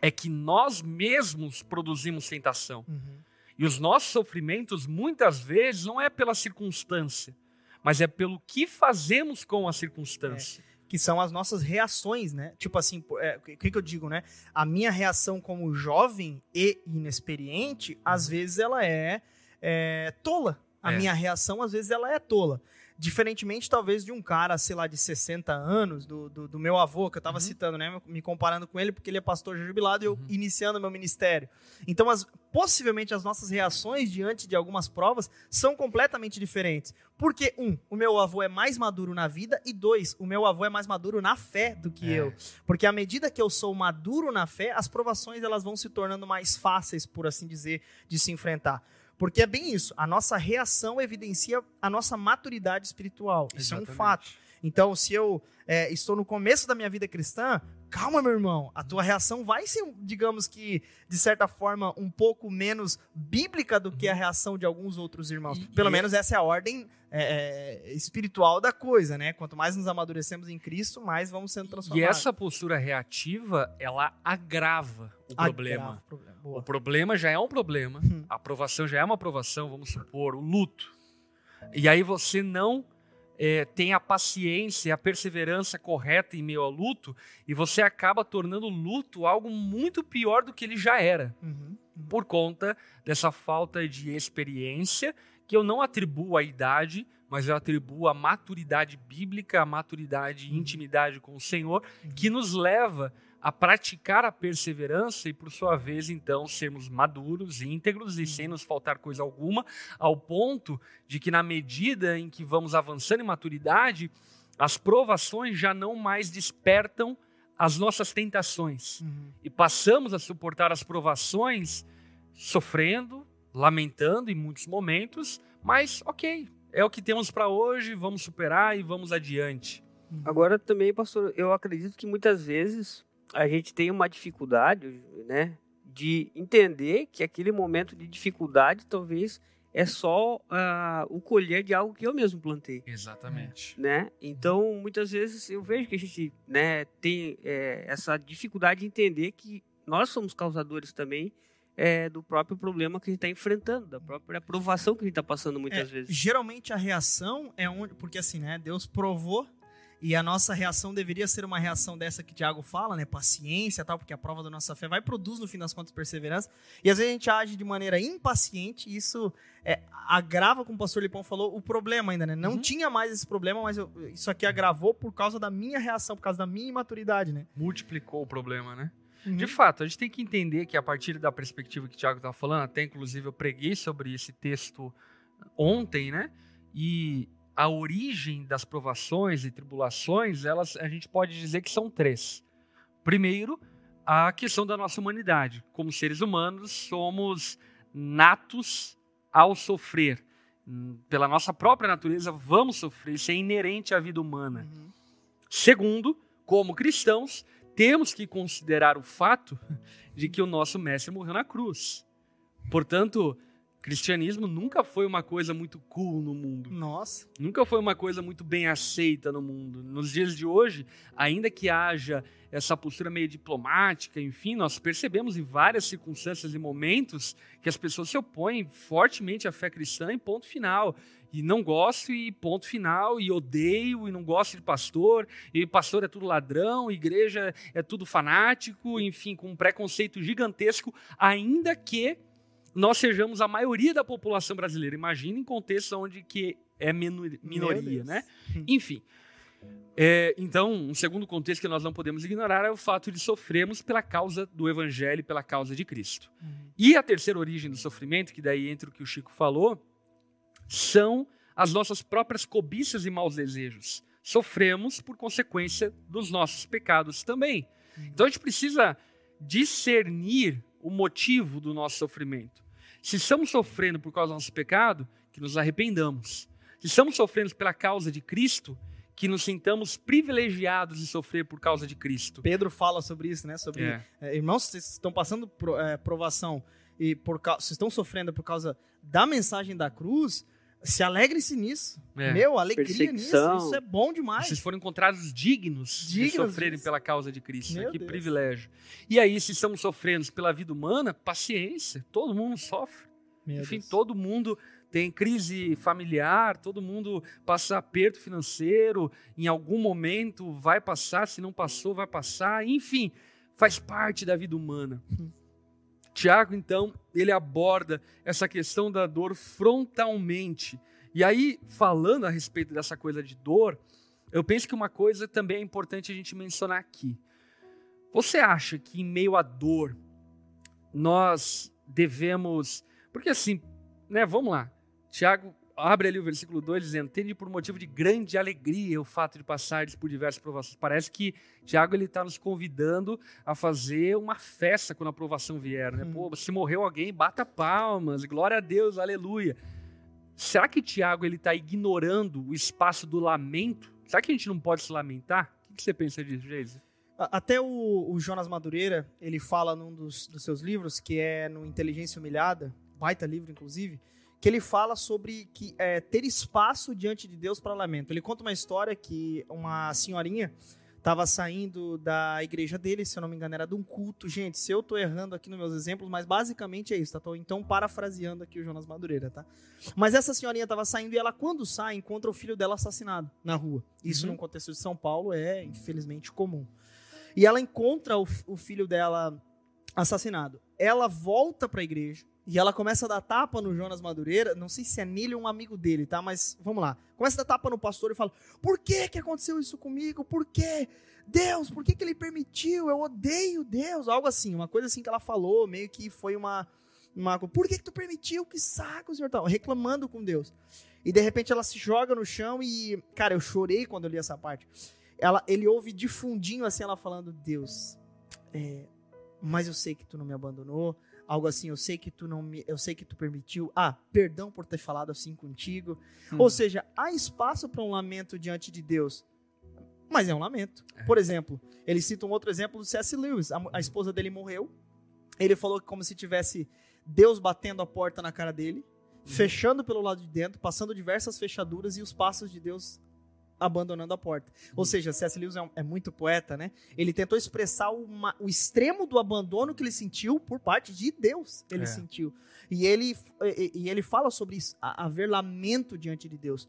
[SPEAKER 1] é que nós mesmos produzimos tentação. Uhum. E os nossos sofrimentos, muitas vezes, não é pela circunstância, mas é pelo que fazemos com a circunstância.
[SPEAKER 2] É, que são as nossas reações, né? Tipo assim, o é, que, que eu digo, né? A minha reação como jovem e inexperiente, às uhum. vezes ela é, é tola. A é. minha reação, às vezes, ela é tola. Diferentemente, talvez, de um cara, sei lá, de 60 anos, do, do, do meu avô, que eu estava
[SPEAKER 1] Uhum.
[SPEAKER 2] citando, né? Me comparando com ele, porque ele é pastor jubilado e eu
[SPEAKER 1] Uhum.
[SPEAKER 2] iniciando meu ministério. Então, as, possivelmente, as nossas reações diante de algumas provas são completamente diferentes. Porque, um, o meu avô é mais maduro na vida, e dois, o meu avô é mais maduro na fé do que
[SPEAKER 1] É.
[SPEAKER 2] eu. Porque à medida que eu sou maduro na fé, as provações elas vão se tornando mais fáceis, por assim dizer, de se enfrentar. Porque é bem isso, a nossa reação evidencia a nossa maturidade espiritual. Isso é um
[SPEAKER 1] Exatamente.
[SPEAKER 2] fato. Então, se eu é, estou no começo da minha vida cristã, calma, meu irmão, a tua reação vai ser, digamos que, de certa forma, um pouco menos bíblica do que a reação de alguns outros irmãos.
[SPEAKER 1] E-
[SPEAKER 2] Pelo
[SPEAKER 1] e-
[SPEAKER 2] menos essa é a ordem é, é, espiritual da coisa, né? Quanto mais nos amadurecemos em Cristo, mais vamos sendo
[SPEAKER 1] E
[SPEAKER 2] transformados.
[SPEAKER 1] essa postura reativa, ela agrava o
[SPEAKER 2] Ah,
[SPEAKER 1] problema.
[SPEAKER 2] problema.
[SPEAKER 1] O problema já é um problema,
[SPEAKER 2] Hum.
[SPEAKER 1] a aprovação já é uma aprovação, vamos supor, o luto. E aí você não é, tem a paciência, a perseverança correta em meio ao luto, e você acaba tornando o luto algo muito pior do que ele já era,
[SPEAKER 2] Uhum, uhum.
[SPEAKER 1] por conta dessa falta de experiência, que eu não atribuo à idade, mas eu atribuo à maturidade bíblica, à maturidade e
[SPEAKER 2] Uhum.
[SPEAKER 1] intimidade com o Senhor,
[SPEAKER 2] Uhum.
[SPEAKER 1] que nos leva a praticar a perseverança e, por sua vez, então, sermos maduros, íntegros e sem nos faltar coisa alguma, ao ponto de que, na medida em que vamos avançando em maturidade, as provações já não mais despertam as nossas tentações
[SPEAKER 2] Uhum.
[SPEAKER 1] e passamos a suportar as provações sofrendo, lamentando em muitos momentos, mas ok, é o que temos para hoje, vamos superar e vamos adiante.
[SPEAKER 2] Uhum.
[SPEAKER 3] Agora também, pastor, eu acredito que muitas vezes a gente tem uma dificuldade, né, de entender que aquele momento de dificuldade talvez é só ah, o colher de algo que eu mesmo plantei,
[SPEAKER 1] Exatamente.
[SPEAKER 3] né? Então, muitas vezes eu vejo que a gente, né, tem é, essa dificuldade de entender que nós somos causadores também é, do próprio problema que a gente está enfrentando, da própria provação que a gente está passando muitas
[SPEAKER 2] É,
[SPEAKER 3] vezes.
[SPEAKER 2] Geralmente a reação é onde. Porque assim, né? Deus provou. E a nossa reação deveria ser uma reação dessa que Tiago fala, né? Paciência e tal, porque a prova da nossa fé vai produz, no fim das contas, perseverança. E às vezes a gente age de maneira impaciente, e isso é, agrava, como o pastor Lipão falou, o problema ainda, né? Não
[SPEAKER 1] Uhum.
[SPEAKER 2] tinha mais esse problema, mas eu- isso aqui agravou por causa da minha reação, por causa da minha imaturidade, né?
[SPEAKER 1] Multiplicou o problema, né?
[SPEAKER 2] Uhum.
[SPEAKER 1] De fato, a gente tem que entender que a partir da perspectiva que o Tiago estava falando, até inclusive eu preguei sobre esse texto ontem, né? E a origem das provações e tribulações, elas a gente pode dizer que são três. Primeiro, a questão da nossa humanidade. Como seres humanos, somos natos ao sofrer. Pela nossa própria natureza, vamos sofrer. Isso é inerente à vida humana.
[SPEAKER 2] Uhum.
[SPEAKER 1] Segundo, como cristãos, temos que considerar o fato de que o nosso mestre morreu na cruz. Portanto, cristianismo nunca foi uma coisa muito cool no mundo.
[SPEAKER 2] Nossa.
[SPEAKER 1] Nunca foi uma coisa muito bem aceita no mundo. Nos dias de hoje, ainda que haja essa postura meio diplomática, enfim, nós percebemos em várias circunstâncias e momentos que as pessoas se opõem fortemente à fé cristã e ponto final. E não gosto e ponto final, e odeio e não gosto de pastor, e pastor é tudo ladrão, igreja é tudo fanático, enfim, com um preconceito gigantesco, ainda que nós sejamos a maioria da população brasileira. Imagina em contextos onde que é minoria, né? Enfim. É, então, um segundo contexto que nós não podemos ignorar é o fato de sofrermos pela causa do evangelho, pela causa de Cristo.
[SPEAKER 2] Uhum.
[SPEAKER 1] E a terceira origem do sofrimento, que daí entra o que o Chico falou, são as nossas próprias cobiças e maus desejos. Sofremos por consequência dos nossos pecados também. Então a gente precisa discernir o motivo do nosso sofrimento. Se estamos sofrendo por causa do nosso pecado, que nos arrependamos. Se estamos sofrendo pela causa de Cristo, que nos sintamos privilegiados de sofrer por causa de Cristo.
[SPEAKER 2] Pedro fala sobre isso, né? Sobre
[SPEAKER 1] É.
[SPEAKER 2] É, irmãos, vocês estão passando é, provação e por vocês estão sofrendo por causa da mensagem da cruz, se alegrem-se nisso.
[SPEAKER 1] É.
[SPEAKER 2] Meu, alegria nisso. Isso é bom demais.
[SPEAKER 1] Vocês foram encontrados dignos, de
[SPEAKER 2] Dignos
[SPEAKER 1] sofrerem
[SPEAKER 2] disso.
[SPEAKER 1] pela causa de Cristo. né?
[SPEAKER 2] Meu
[SPEAKER 1] Que
[SPEAKER 2] Deus.
[SPEAKER 1] privilégio. E aí, se estamos sofrendo pela vida humana, paciência. Todo mundo sofre.
[SPEAKER 2] Meu
[SPEAKER 1] Enfim,
[SPEAKER 2] Deus.
[SPEAKER 1] todo mundo tem crise familiar, todo mundo passa aperto financeiro, em algum momento vai passar, se não passou, vai passar, enfim, faz parte da vida humana. Tiago, então, ele aborda essa questão da dor frontalmente. E aí, falando a respeito dessa coisa de dor, eu penso que uma coisa também é importante a gente mencionar aqui. Você acha que em meio à dor nós devemos. Porque assim, né, vamos lá. Tiago abre ali o versículo 2 dizendo: Tende por motivo de grande alegria o fato de passar por diversas provações. Parece que Tiago ele está nos convidando a fazer uma festa quando a provação vier. Né? Hum. Pô, se morreu alguém, bata palmas, glória a Deus, aleluia. Será que Tiago ele está ignorando o espaço do lamento? Será que a gente não pode se lamentar? O que você pensa disso, Geise?
[SPEAKER 2] Até o, o, Jonas Madureira, ele fala num dos, dos seus livros, que é no Inteligência Humilhada, baita livro, inclusive, que ele fala sobre que é, ter espaço diante de Deus para lamento. Ele conta uma história que uma senhorinha estava saindo da igreja dele, se eu não me engano, era de um culto. Gente, se eu estou errando aqui nos meus exemplos, mas basicamente é isso, tá? Tô, então parafraseando aqui o Jonas Madureira, tá? Mas essa senhorinha estava saindo e ela, quando sai, encontra o filho dela assassinado na rua. Isso, uhum. num contexto de São Paulo, é infelizmente comum. E ela encontra o, o filho dela assassinado. Ela volta para a igreja, e ela começa a dar tapa no Jonas Madureira. Não sei se é nele ou um amigo dele, tá? Mas vamos lá. Começa a dar tapa no pastor e fala: Por que que aconteceu isso comigo? Por quê? Deus, por que que ele permitiu? Eu odeio Deus. Algo assim, uma coisa assim que ela falou, meio que foi uma. uma por que que tu permitiu? Que saco, senhor. Tá, reclamando com Deus. E de repente ela se joga no chão e. Cara, eu chorei quando eu li essa parte. Ela, ele ouve de fundinho assim ela falando: Deus, é, mas eu sei que tu não me abandonou algo assim, eu sei que tu não me, eu sei que tu permitiu. Ah, perdão por ter falado assim contigo. Hum. Ou seja, há espaço para um lamento diante de Deus. Mas é um lamento. É. Por exemplo, ele cita um outro exemplo do C.S. Lewis. A, a esposa dele morreu. Ele falou que como se tivesse Deus batendo a porta na cara dele, uhum. fechando pelo lado de dentro, passando diversas fechaduras e os passos de Deus abandonando a porta. Ou uhum. seja, C.S. Lewis é, é, muito poeta, né? Ele tentou expressar uma, o extremo do abandono que ele sentiu por parte de Deus. Ele é. sentiu. E ele, e, e, ele fala sobre isso, haver lamento diante de Deus.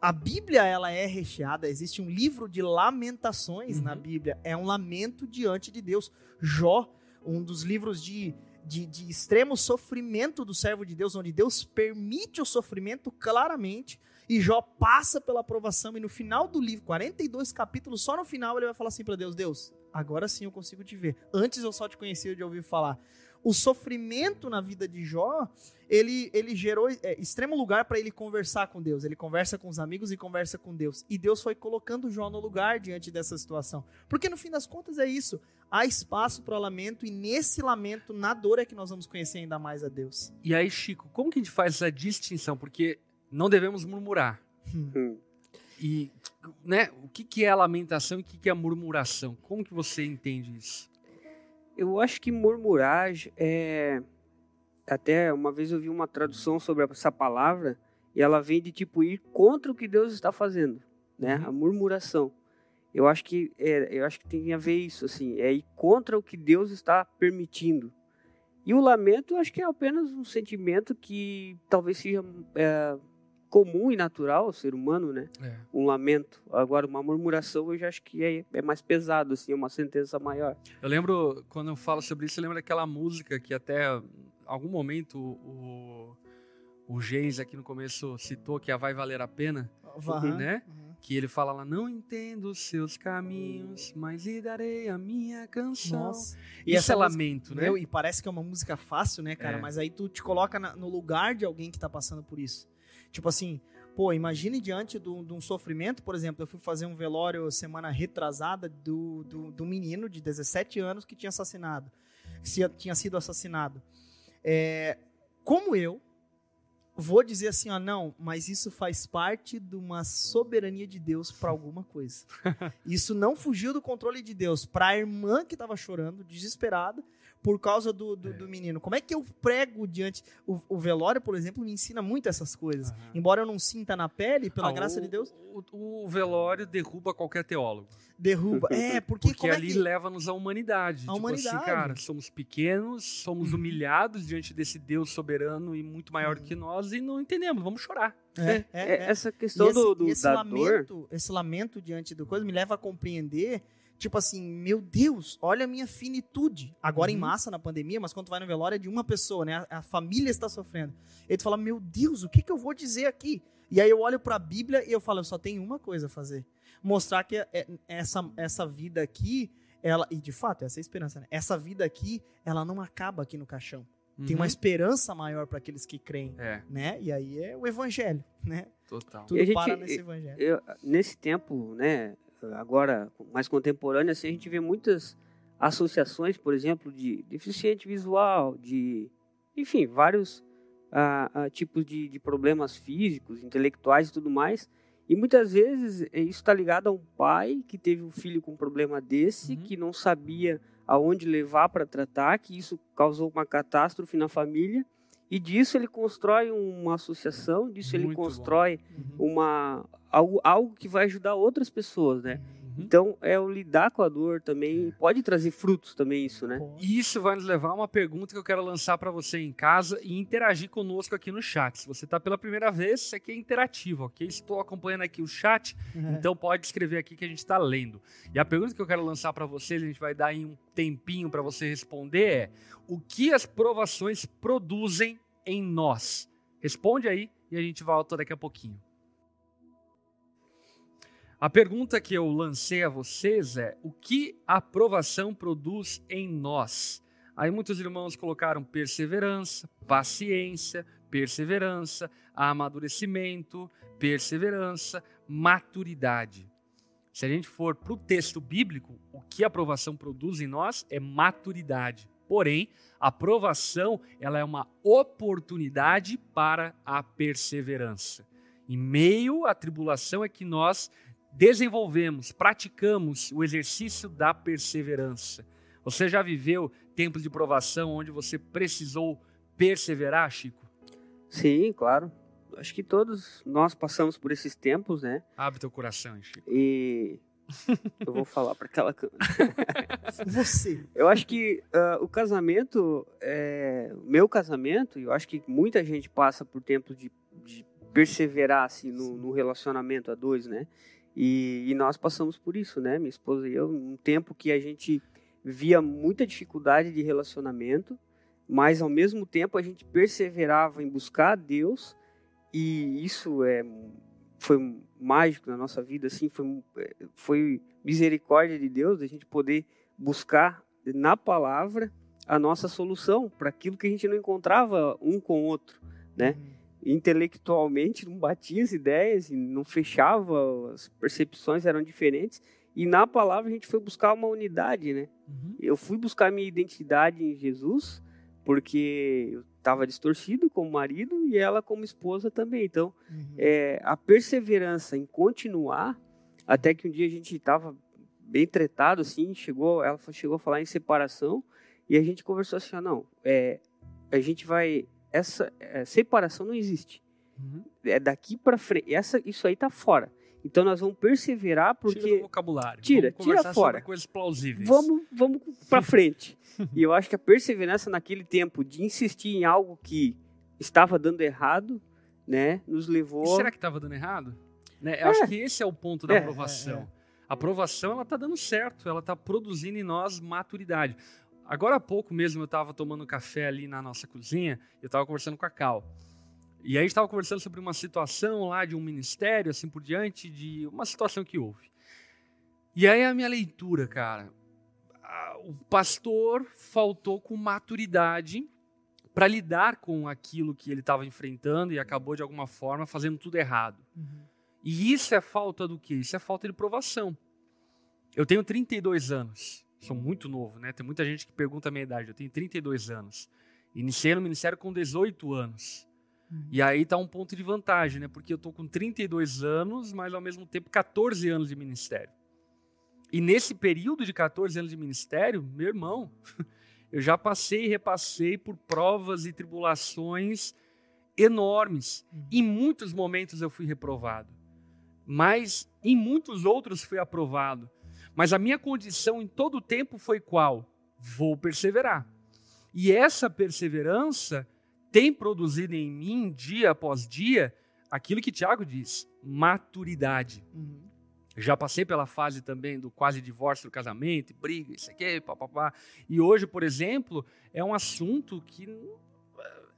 [SPEAKER 2] A Bíblia ela é recheada, existe um livro de lamentações uhum. na Bíblia, é um lamento diante de Deus. Jó, um dos livros de, de, de extremo sofrimento do servo de Deus, onde Deus permite o sofrimento claramente e Jó passa pela aprovação e no final do livro, 42 capítulos, só no final ele vai falar assim para Deus: Deus, agora sim eu consigo te ver. Antes eu só te conhecia de ouvir falar. O sofrimento na vida de Jó, ele, ele gerou é, extremo lugar para ele conversar com Deus. Ele conversa com os amigos e conversa com Deus. E Deus foi colocando Jó no lugar diante dessa situação. Porque no fim das contas é isso. Há espaço para o lamento e nesse lamento, na dor, é que nós vamos conhecer ainda mais a Deus.
[SPEAKER 1] E aí, Chico, como que a gente faz essa distinção? Porque não devemos murmurar. Hum. E né, o que, que é a lamentação e o que, que é a murmuração? Como que você entende isso?
[SPEAKER 3] Eu acho que murmurar é. Até uma vez eu vi uma tradução sobre essa palavra e ela vem de tipo ir contra o que Deus está fazendo, né? Uhum. A murmuração. Eu acho que é, eu acho que tem a ver isso assim, é ir contra o que Deus está permitindo. E o lamento, eu acho que é apenas um sentimento que talvez seja é, comum e natural ao ser humano, né? É. Um lamento. Agora, uma murmuração eu já acho que é, é, mais pesado, assim, é uma sentença maior.
[SPEAKER 1] Eu lembro, quando eu falo sobre isso, eu lembro daquela música que até algum momento o, o Geis aqui no começo citou, que é a Vai Valer a Pena, uhum. né? Uhum. Que ele fala lá, não entendo os seus caminhos, mas lhe darei a minha canção. Nossa.
[SPEAKER 2] E Isso é lamento, né? Meu, e parece que é uma música fácil, né, cara? É. Mas aí tu te coloca na, no lugar de alguém que tá passando por isso. Tipo assim, pô, imagine diante de um sofrimento, por exemplo, eu fui fazer um velório semana retrasada do, do, do menino de 17 anos que tinha assassinado, que tinha sido assassinado. É, como eu vou dizer assim, ó, não, mas isso faz parte de uma soberania de Deus para alguma coisa. Isso não fugiu do controle de Deus para a irmã que estava chorando, desesperada, por causa do, do, é. do, menino. Como é que eu prego diante. O, o, velório, por exemplo, me ensina muito essas coisas. Uhum. Embora eu não sinta na pele, pela ah, graça
[SPEAKER 1] o,
[SPEAKER 2] de Deus.
[SPEAKER 1] O, o, velório derruba qualquer teólogo.
[SPEAKER 2] Derruba. É, porque.
[SPEAKER 1] Porque
[SPEAKER 2] é
[SPEAKER 1] ali
[SPEAKER 2] que...
[SPEAKER 1] leva-nos à humanidade. A tipo
[SPEAKER 2] humanidade.
[SPEAKER 1] assim, cara, somos pequenos, somos uhum. humilhados diante desse Deus soberano e muito maior do que uhum. nós e não entendemos, vamos chorar.
[SPEAKER 3] É, é, é, é. Essa questão esse, do, do
[SPEAKER 2] esse
[SPEAKER 3] da
[SPEAKER 2] lamento,
[SPEAKER 3] dor...
[SPEAKER 2] esse lamento diante do coisa me leva a compreender Tipo assim, meu Deus, olha a minha finitude. Agora em
[SPEAKER 1] Uhum.
[SPEAKER 2] massa na pandemia, mas quando tu vai no velório é de uma pessoa, né? A, a família está sofrendo. E tu fala, meu Deus, o que, que eu vou dizer aqui? E aí eu olho para a Bíblia e eu falo, eu só tenho uma coisa a fazer. Mostrar que é- é- essa, essa vida aqui, ela. E de fato, essa é a esperança, né? Essa vida aqui, ela não acaba aqui no caixão. Tem
[SPEAKER 1] Uhum.
[SPEAKER 2] uma esperança maior para aqueles que creem,
[SPEAKER 1] É,
[SPEAKER 2] né? E aí é o evangelho, né?
[SPEAKER 1] total.
[SPEAKER 2] Tudo
[SPEAKER 3] a gente-
[SPEAKER 2] para nesse evangelho.
[SPEAKER 3] Eu, nesse tempo, né, agora mais contemporâneo, assim, a gente vê muitas associações, por exemplo, de deficiente visual, de, enfim, vários ah, ah, tipos de, de problemas físicos, intelectuais e tudo mais. E muitas vezes eh, isso está ligado a um pai que teve um filho com um problema desse,
[SPEAKER 1] Uhum.
[SPEAKER 3] que não sabia aonde levar para tratar, que isso causou uma catástrofe na família. E disso ele constrói uma associação, disso ele
[SPEAKER 1] Muito
[SPEAKER 3] constrói
[SPEAKER 2] Uhum.
[SPEAKER 3] uma algo, algo que vai ajudar outras pessoas, né?
[SPEAKER 1] Uhum.
[SPEAKER 3] Então, é o lidar com a dor também, pode trazer frutos também isso, né?
[SPEAKER 1] E Isso vai nos levar a uma pergunta que eu quero lançar para você em casa e interagir conosco aqui no chat. Se você está pela primeira vez, isso aqui é interativo, ok? Estou acompanhando aqui o chat,
[SPEAKER 2] é.
[SPEAKER 1] então pode escrever aqui que a gente está lendo. E a pergunta que eu quero lançar para vocês, a gente vai dar aí um tempinho para você responder é: o que as provações produzem em nós? Responde aí e a gente volta daqui a pouquinho. A pergunta que eu lancei a vocês é: o que a aprovação produz em nós? Aí muitos irmãos colocaram perseverança, paciência, perseverança, amadurecimento, perseverança, maturidade. Se a gente for para o texto bíblico, o que a aprovação produz em nós é maturidade. Porém, a aprovação ela é uma oportunidade para a perseverança. Em meio à tribulação é que nós desenvolvemos, praticamos o exercício da perseverança. Você já viveu tempos de provação onde você precisou perseverar, Chico?
[SPEAKER 3] Sim, claro. Acho que todos nós passamos por esses tempos, né?
[SPEAKER 1] Abre teu coração, hein, Chico.
[SPEAKER 3] E eu vou falar para aquela câmera.
[SPEAKER 2] Você.
[SPEAKER 3] Eu acho que ah, o casamento, é, o meu casamento, e eu acho que muita gente passa por tempos de, de perseverar assim, no, no relacionamento a dois, né? E, e nós passamos por isso, né? Minha esposa e eu, um tempo que a gente via muita dificuldade de relacionamento, mas ao mesmo tempo a gente perseverava em buscar a Deus, e isso é foi mágico na nossa vida, assim, foi, foi misericórdia de Deus, a gente poder buscar na palavra a nossa solução para aquilo que a gente não encontrava um com o outro, né? Intelectualmente não batia as ideias, e não fechava, as percepções eram diferentes. E na palavra a gente foi buscar uma unidade, né? Eu fui buscar minha identidade em Jesus, porque eu estava distorcido como marido e ela como esposa também. Então,
[SPEAKER 2] Uhum.
[SPEAKER 3] é, a perseverança em continuar, até que um dia a gente estava bem tretado, assim, chegou, ela chegou a falar em separação, e a gente conversou assim, ó, não, é, a gente vai, essa é, separação não existe,
[SPEAKER 1] Uhum.
[SPEAKER 3] é daqui para frente, essa, isso aí tá fora, então nós vamos perseverar
[SPEAKER 1] Tira do
[SPEAKER 3] porque
[SPEAKER 1] vocabulário.
[SPEAKER 3] Tira,
[SPEAKER 1] Vamos
[SPEAKER 3] tira fora.
[SPEAKER 1] coisas plausíveis.
[SPEAKER 3] vamos, vamos para frente, e eu acho que a perseverança naquele tempo de insistir em algo que estava dando errado, né, nos
[SPEAKER 1] E
[SPEAKER 3] levou...
[SPEAKER 1] será que estava dando errado? Né? Eu acho que esse é o ponto da
[SPEAKER 3] É,
[SPEAKER 1] aprovação.
[SPEAKER 2] é, é.
[SPEAKER 1] A aprovação ela está dando certo, ela está produzindo em nós maturidade. Agora há pouco mesmo eu estava tomando café ali na nossa cozinha, eu estava conversando com a Cal. E aí a gente estava conversando sobre uma situação lá de um ministério, assim por diante, de uma situação que houve. E aí a minha leitura, cara, o pastor faltou com maturidade para lidar com aquilo que ele estava enfrentando e acabou de alguma forma fazendo tudo errado.
[SPEAKER 2] Uhum.
[SPEAKER 1] E isso é falta do quê? Isso é falta de provação. Eu tenho 32 anos. Sou muito novo, né? Tem muita gente que pergunta a minha idade. Eu tenho 32 anos. Iniciei no ministério com 18 anos.
[SPEAKER 2] Uhum.
[SPEAKER 1] E aí tá um ponto de vantagem, né? Porque eu tô com 32 anos, mas ao mesmo tempo 14 anos de ministério. E nesse período de 14 anos de ministério, meu irmão, eu já passei e repassei por provas e tribulações enormes.
[SPEAKER 2] Uhum.
[SPEAKER 1] Em muitos momentos eu fui reprovado, mas em muitos outros fui aprovado. Mas a minha condição em todo o tempo foi qual? Vou perseverar. E essa perseverança tem produzido em mim, dia após dia, aquilo que Tiago diz: maturidade.
[SPEAKER 2] Uhum.
[SPEAKER 1] Já passei pela fase também do quase divórcio do casamento, briga, isso aqui, papapá. E hoje, por exemplo, é um assunto que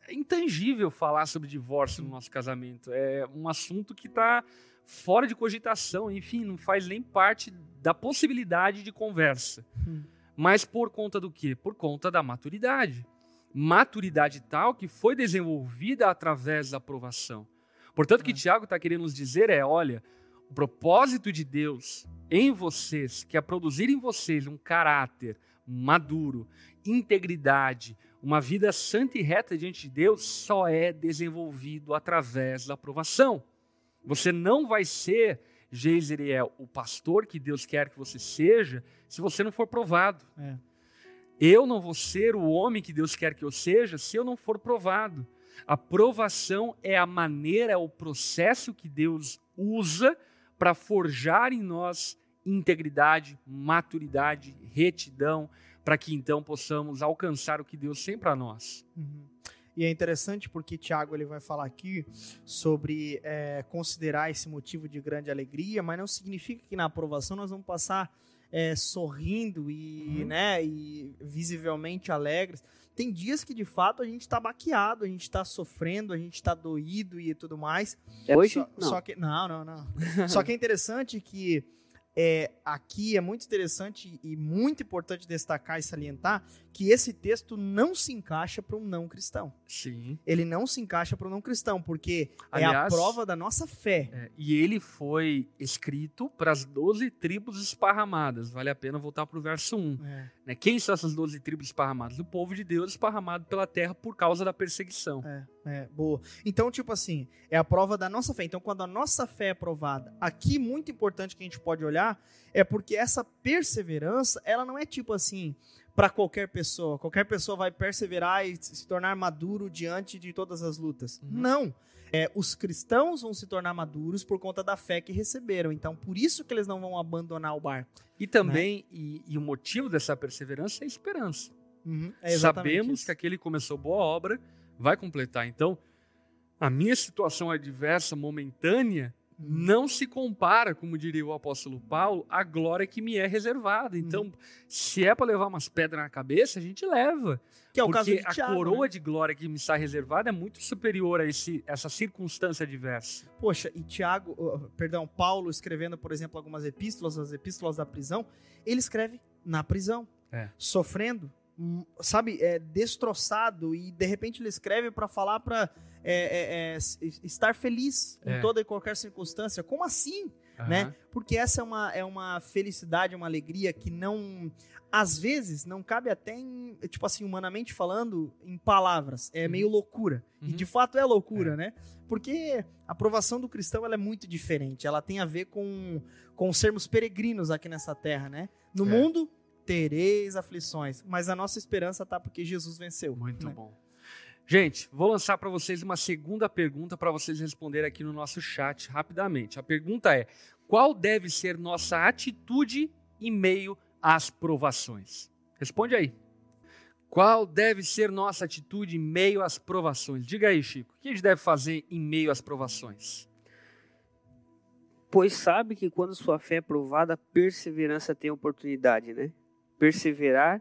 [SPEAKER 1] é intangível falar sobre divórcio no nosso casamento. É um assunto que está fora de cogitação, enfim, não faz nem parte da possibilidade de conversa. Hum. Mas por conta do quê? Por conta da maturidade. Maturidade tal que foi desenvolvida através da aprovação. Portanto, o que é. Tiago está querendo nos dizer é: olha, o propósito de Deus em vocês, que é produzir em vocês um caráter maduro, integridade, uma vida santa e reta diante de Deus, só é desenvolvido através da aprovação. Você não vai ser Geiseriel, o pastor que Deus quer que você seja, se você não for provado. É. Eu não vou ser o homem que Deus quer que eu seja se eu não for provado. A provação é a maneira, é o processo que Deus usa para forjar em nós integridade, maturidade, retidão, para que então possamos alcançar o que Deus tem para nós.
[SPEAKER 2] Uhum. E é interessante porque Tiago ele vai falar aqui sobre é, considerar esse motivo de grande alegria, mas não significa que na aprovação nós vamos passar é, sorrindo e, uhum. né, e visivelmente alegres. Tem dias que de fato a gente está baqueado, a gente está sofrendo, a gente está doído e tudo mais.
[SPEAKER 3] É hoje?
[SPEAKER 2] Só,
[SPEAKER 3] não.
[SPEAKER 2] só que não, não, não. só que é interessante que é, aqui é muito interessante e muito importante destacar e salientar que esse texto não se encaixa para um não cristão.
[SPEAKER 1] Sim.
[SPEAKER 2] Ele não se encaixa para um não cristão, porque Aliás, é a prova da nossa fé.
[SPEAKER 1] É, e ele foi escrito para as doze tribos esparramadas. Vale a pena voltar para o verso 1. É. Né? Quem são essas doze tribos esparramadas? O povo de Deus esparramado pela terra por causa da perseguição.
[SPEAKER 2] É, é, boa. Então, tipo assim, é a prova da nossa fé. Então, quando a nossa fé é provada, aqui muito importante que a gente pode olhar é porque essa perseverança, ela não é tipo assim, para qualquer pessoa. Qualquer pessoa vai perseverar e se tornar maduro diante de todas as lutas. Uhum. Não. É, os cristãos vão se tornar maduros por conta da fé que receberam. Então, por isso que eles não vão abandonar o barco.
[SPEAKER 1] E também, né? e, e, o motivo dessa perseverança é a esperança. Uhum, é Sabemos isso. que aquele que começou boa obra vai completar. Então, a minha situação adversa momentânea não se compara, como diria o apóstolo Paulo, à glória que me é reservada. Uhum. Então, se é para levar umas pedras na cabeça, a gente leva.
[SPEAKER 2] Que é o
[SPEAKER 1] porque
[SPEAKER 2] caso de
[SPEAKER 1] a coroa
[SPEAKER 2] né?
[SPEAKER 1] de glória que me está reservada é muito superior a esse, essa circunstância adversa.
[SPEAKER 2] Poxa, e Tiago, uh, perdão, Paulo escrevendo, por exemplo, algumas epístolas, as epístolas da prisão, ele escreve na prisão, é. sofrendo, hum, sabe, é, destroçado e de repente ele escreve para falar para é, é, é estar feliz em é. toda e qualquer circunstância. Como assim? Uhum. Né? Porque essa é uma, é uma felicidade, uma alegria que não. Às vezes não cabe até em, tipo assim, humanamente falando, em palavras. É uhum. meio loucura. Uhum. E de fato é loucura, é. né? Porque a aprovação do cristão ela é muito diferente. Ela tem a ver com, com sermos peregrinos aqui nessa terra, né? No é. mundo tereis aflições, mas a nossa esperança tá porque Jesus venceu.
[SPEAKER 1] Muito
[SPEAKER 2] né?
[SPEAKER 1] bom. Gente, vou lançar para vocês uma segunda pergunta para vocês responderem aqui no nosso chat rapidamente. A pergunta é: qual deve ser nossa atitude em meio às provações? Responde aí. Qual deve ser nossa atitude em meio às provações? Diga aí, Chico. O que a gente deve fazer em meio às provações?
[SPEAKER 3] Pois sabe que quando sua fé é provada, perseverança tem oportunidade, né? Perseverar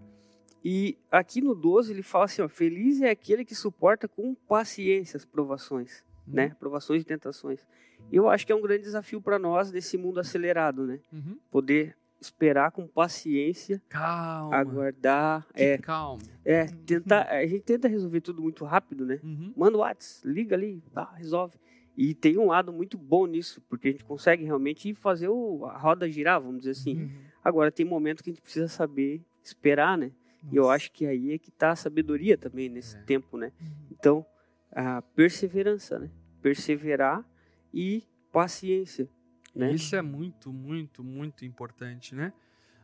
[SPEAKER 3] e aqui no 12 ele fala assim: ó, feliz é aquele que suporta com paciência as provações, uhum. né? Provações e tentações. Eu acho que é um grande desafio para nós desse mundo acelerado, né? Uhum. Poder esperar com paciência,
[SPEAKER 1] calma,
[SPEAKER 3] aguardar,
[SPEAKER 1] que é, calma,
[SPEAKER 3] é tentar. A gente tenta resolver tudo muito rápido, né? Uhum. Manda o WhatsApp, liga ali, tá, resolve. E tem um lado muito bom nisso, porque a gente consegue realmente fazer o, a roda girar, vamos dizer assim. Uhum. Agora tem momentos que a gente precisa saber esperar, né? Nossa. E eu acho que aí é que está a sabedoria também nesse é. tempo, né? Uhum. Então, a perseverança, né? Perseverar e paciência, né?
[SPEAKER 1] Isso é muito, muito, muito importante, né?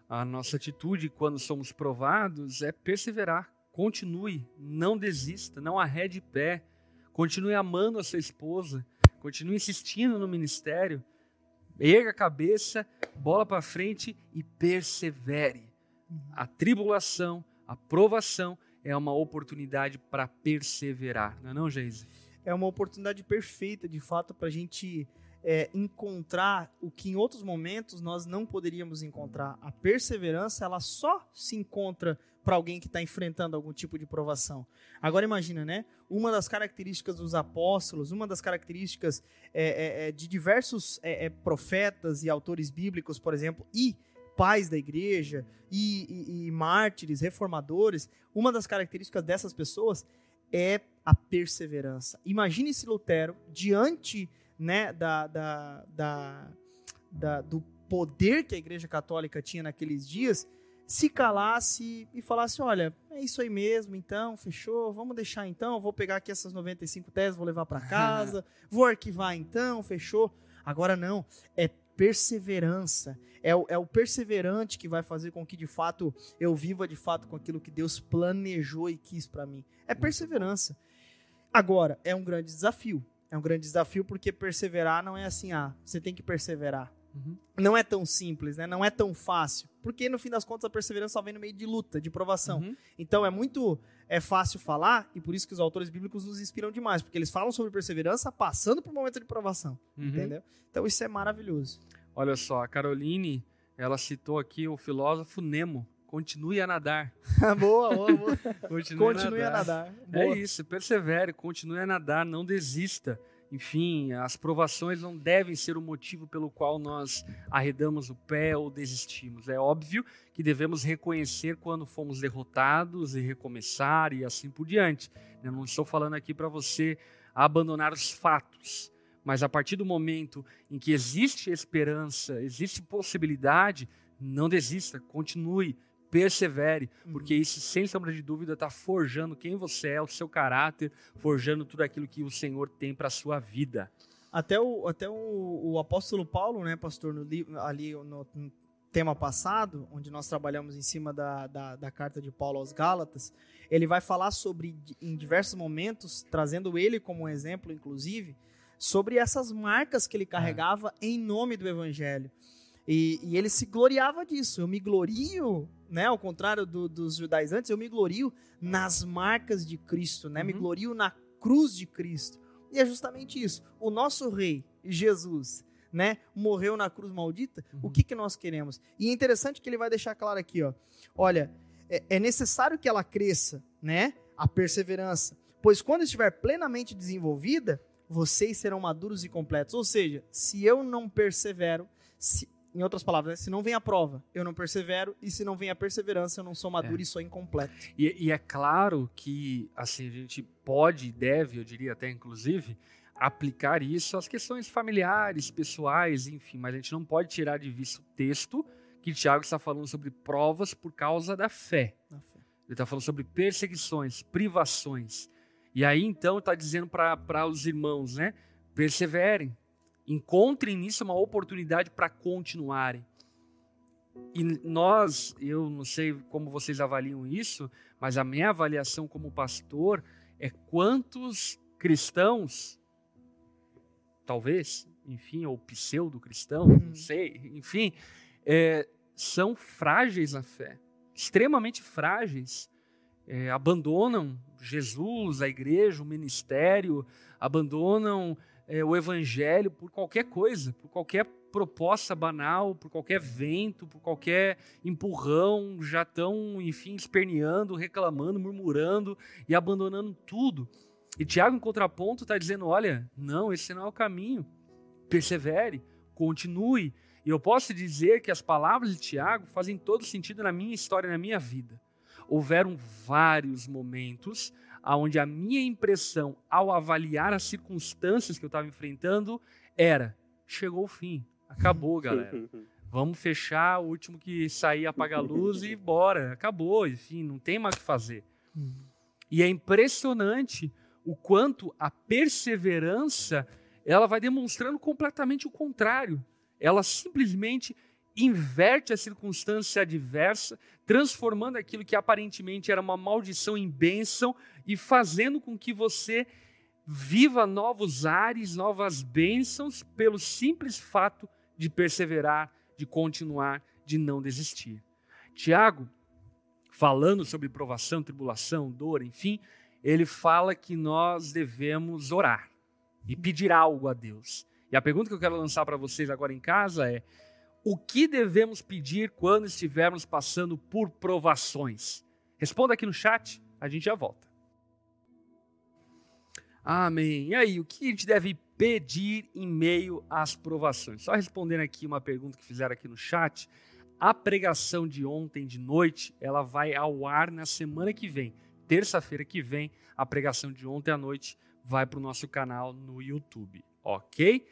[SPEAKER 1] A nossa atitude quando somos provados é perseverar. Continue, não desista, não arrede pé. Continue amando a sua esposa, continue insistindo no ministério. Erga a cabeça, bola para frente e persevere. A tribulação, a provação é uma oportunidade para perseverar, não é não, Geise?
[SPEAKER 2] É uma oportunidade perfeita, de fato, para a gente é, encontrar o que em outros momentos nós não poderíamos encontrar. A perseverança, ela só se encontra para alguém que está enfrentando algum tipo de provação. Agora imagina, né? Uma das características dos apóstolos, uma das características é, é, é de diversos é, é, profetas e autores bíblicos, por exemplo, e pais da igreja e, e, e mártires, reformadores, uma das características dessas pessoas é a perseverança. Imagine se Lutero, diante né, da, da, da, da, do poder que a Igreja Católica tinha naqueles dias, se calasse e falasse: olha, é isso aí mesmo, então, fechou, vamos deixar então, vou pegar aqui essas 95 teses, vou levar para casa, vou arquivar então, fechou. Agora não, é perseverança. É o, é o perseverante que vai fazer com que de fato eu viva de fato com aquilo que Deus planejou e quis para mim. É perseverança. Agora, é um grande desafio. É um grande desafio porque perseverar não é assim, ah, você tem que perseverar. Uhum. Não é tão simples, né? Não é tão fácil. Porque no fim das contas a perseverança só vem no meio de luta, de provação. Uhum. Então é muito é fácil falar e por isso que os autores bíblicos nos inspiram demais, porque eles falam sobre perseverança passando por um momento de provação, uhum. entendeu? Então isso é maravilhoso.
[SPEAKER 1] Olha só, a Caroline, ela citou aqui o filósofo Nemo. Continue a nadar.
[SPEAKER 2] boa, boa, boa. continue, continue a nadar. A nadar.
[SPEAKER 1] É isso, persevere, continue a nadar, não desista. Enfim, as provações não devem ser o motivo pelo qual nós arredamos o pé ou desistimos. É óbvio que devemos reconhecer quando fomos derrotados e recomeçar e assim por diante. Eu não estou falando aqui para você abandonar os fatos, mas a partir do momento em que existe esperança, existe possibilidade, não desista, continue, persevere, uhum. porque isso, sem sombra de dúvida, está forjando quem você é, o seu caráter, forjando tudo aquilo que o Senhor tem para a sua vida.
[SPEAKER 2] Até o, até o, o apóstolo Paulo, né, pastor, no, ali no, no, tema passado, onde nós trabalhamos em cima da, da, da carta de Paulo aos Gálatas, ele vai falar sobre, em diversos momentos, trazendo ele como um exemplo, inclusive, sobre essas marcas que ele é. carregava é. em nome do evangelho. E, e, ele se gloriava disso. Eu me glorio, né? Ao contrário do, dos judaizantes, eu me glorio nas marcas de Cristo, né? Uhum. Me glorio na cruz de Cristo. E é justamente isso. O nosso rei, Jesus, né? Morreu na cruz maldita. Uhum. O que, que nós queremos? E é interessante que ele vai deixar claro aqui, ó. Olha, é, é necessário que ela cresça, né? A perseverança. Pois quando estiver plenamente desenvolvida, vocês serão maduros e completos. Ou seja, se eu não persevero, se, em outras palavras, né? se não vem a prova, eu não persevero, e se não vem a perseverança, eu não sou maduro é. e sou incompleto.
[SPEAKER 1] E, e, é claro que assim, a gente pode, deve, eu diria até inclusive, aplicar isso às questões familiares, pessoais, enfim, mas a gente não pode tirar de vista o texto que Tiago está falando sobre provas por causa da fé. fé. Ele está falando sobre perseguições, privações. E aí então está dizendo para os irmãos, né? Perseverem, encontrem nisso uma oportunidade para continuarem. E nós, eu não sei como vocês avaliam isso, mas a minha avaliação como pastor é quantos cristãos, talvez, enfim, ou pseudo-cristão, não uhum. sei, enfim, é, são frágeis na fé, extremamente frágeis, é, abandonam Jesus, a igreja, o ministério, abandonam é, o evangelho por qualquer coisa, por qualquer proposta banal, por qualquer vento, por qualquer empurrão, já estão, enfim, esperneando, reclamando, murmurando e abandonando tudo. E Tiago, em contraponto, está dizendo: olha, não, esse não é o caminho. Persevere, continue. E eu posso dizer que as palavras de Tiago fazem todo sentido na minha história, na minha vida. Houveram vários momentos aonde a minha impressão ao avaliar as circunstâncias que eu estava enfrentando era: chegou o fim, acabou, galera. Vamos fechar, o último que sair apaga a luz e bora, acabou, enfim, não tem mais o que fazer. E é impressionante o quanto a perseverança ela vai demonstrando completamente o contrário. Ela simplesmente inverte a circunstância adversa, transformando aquilo que aparentemente era uma maldição em bênção e fazendo com que você viva novos ares, novas bênçãos, pelo simples fato de perseverar, de continuar, de não desistir. Tiago, falando sobre provação, tribulação, dor, enfim, ele fala que nós devemos orar e pedir algo a Deus. E a pergunta que eu quero lançar para vocês agora em casa é: o que devemos pedir quando estivermos passando por provações? Responda aqui no chat, a gente já volta. Amém. E aí, o que a gente deve pedir em meio às provações? Só respondendo aqui uma pergunta que fizeram aqui no chat. A pregação de ontem de noite, ela vai ao ar na semana que vem. Terça-feira que vem, a pregação de ontem à noite vai para o nosso canal no YouTube, ok?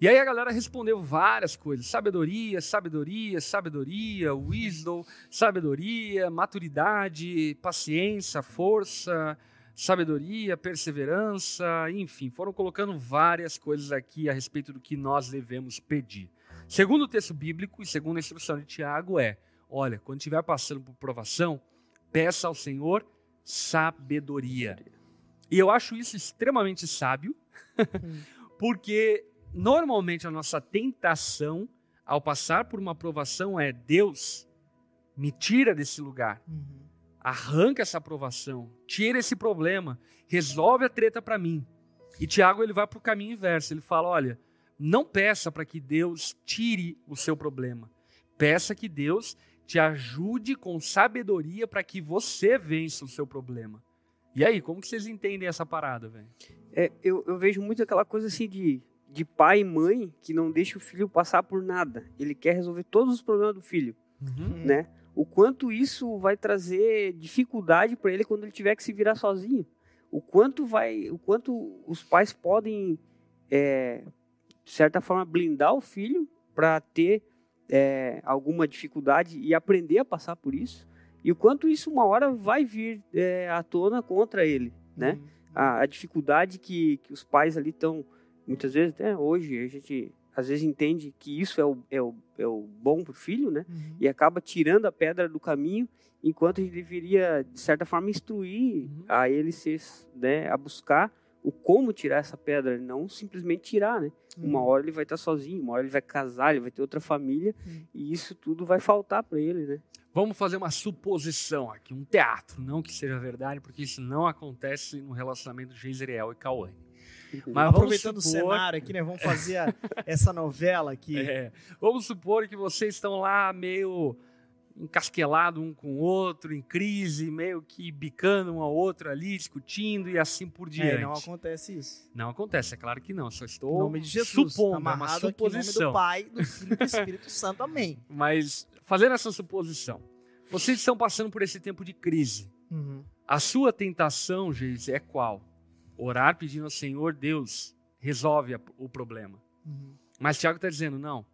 [SPEAKER 1] E aí a galera respondeu várias coisas: sabedoria, sabedoria, sabedoria, wisdom, sabedoria, maturidade, paciência, força, sabedoria, perseverança, enfim, foram colocando várias coisas aqui a respeito do que nós devemos pedir. Segundo o texto bíblico e segundo a instrução de Tiago é: olha, quando estiver passando por provação, peça ao Senhor sabedoria. E eu acho isso extremamente sábio, porque normalmente a nossa tentação ao passar por uma provação é Deus me tira desse lugar. Uhum. Arranca essa aprovação, tira esse problema, resolve a treta para mim. E Tiago ele vai para o caminho inverso. Ele fala: olha, não peça para que Deus tire o seu problema. Peça que Deus te ajude com sabedoria para que você vença o seu problema. E aí, como que vocês entendem essa parada, velho?
[SPEAKER 3] É, eu, eu vejo muito aquela coisa assim de de pai e mãe que não deixa o filho passar por nada. Ele quer resolver todos os problemas do filho, uhum. né? O quanto isso vai trazer dificuldade para ele quando ele tiver que se virar sozinho. O quanto vai, o quanto os pais podem, é, de certa forma, blindar o filho para ter é, alguma dificuldade e aprender a passar por isso. E o quanto isso uma hora vai vir é, à tona contra ele, né? Uhum. A, a dificuldade que, que os pais ali estão muitas vezes, até hoje, a gente às vezes entende que isso é o, é o, é o bom para o filho, né? Uhum. E acaba tirando a pedra do caminho, enquanto a gente deveria, de certa forma, instruir uhum. a ele ser, né, a buscar o como tirar essa pedra, não simplesmente tirar, né? Uhum. Uma hora ele vai estar sozinho, uma hora ele vai casar, ele vai ter outra família, e isso tudo vai faltar para ele, né?
[SPEAKER 1] Vamos fazer uma suposição aqui, um teatro, não que seja verdade, porque isso não acontece no relacionamento de Geiseriel e Cauane.
[SPEAKER 2] Mas aproveitando supor... o cenário aqui, né? Vamos fazer a, essa novela aqui.
[SPEAKER 1] É, vamos supor que vocês estão lá meio encasquelado um com o outro, em crise, meio que bicando um ao outro ali, discutindo e assim por é, diante.
[SPEAKER 2] É, não acontece isso.
[SPEAKER 1] Não acontece, é claro que não. Só estou
[SPEAKER 2] em nome de Jesus,
[SPEAKER 1] supondo, é uma suposição.
[SPEAKER 2] do Pai, do Filho e do Espírito Santo. Amém.
[SPEAKER 1] Mas fazendo essa suposição, vocês estão passando por esse tempo de crise. Uhum. A sua tentação, Geise, é qual? Orar pedindo ao Senhor, Deus, resolve o problema. Uhum. Mas Tiago está dizendo, não,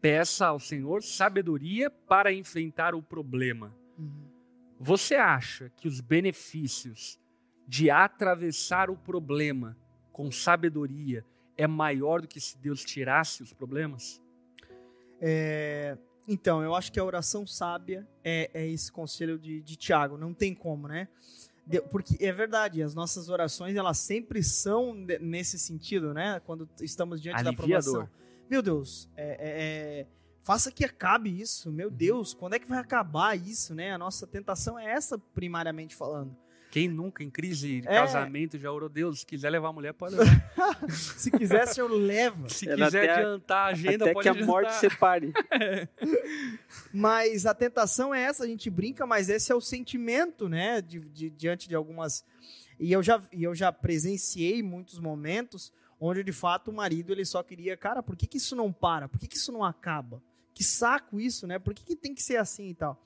[SPEAKER 1] peça ao Senhor sabedoria para enfrentar o problema. Uhum. Você acha que os benefícios de atravessar o problema com sabedoria é maior do que se Deus tirasse os problemas?
[SPEAKER 2] É, então, eu acho que a oração sábia é, é esse conselho de, de Tiago. Não tem como, né? Porque é verdade, as nossas orações elas sempre são nesse sentido, né? Quando estamos diante Aliviador. da aprovação. Meu Deus, é, é, é, faça que acabe isso. Meu uhum. Deus, quando é que vai acabar isso, né? A nossa tentação é essa, primariamente falando.
[SPEAKER 1] Quem nunca, em crise de é. casamento, já orou Deus? Se quiser levar a mulher, pode levar.
[SPEAKER 2] Se quiser, o senhor leva.
[SPEAKER 1] Se Era quiser adiantar a agenda,
[SPEAKER 3] até
[SPEAKER 1] pode
[SPEAKER 3] que
[SPEAKER 1] adiantar.
[SPEAKER 3] a morte separe.
[SPEAKER 2] é. Mas a tentação é essa, a gente brinca, mas esse é o sentimento, né? De, de, diante de algumas... E eu, já, e eu já presenciei muitos momentos onde, de fato, o marido ele só queria... Cara, por que, que isso não para? Por que, que isso não acaba? Que saco isso, né? Por que, que tem que ser assim e tal?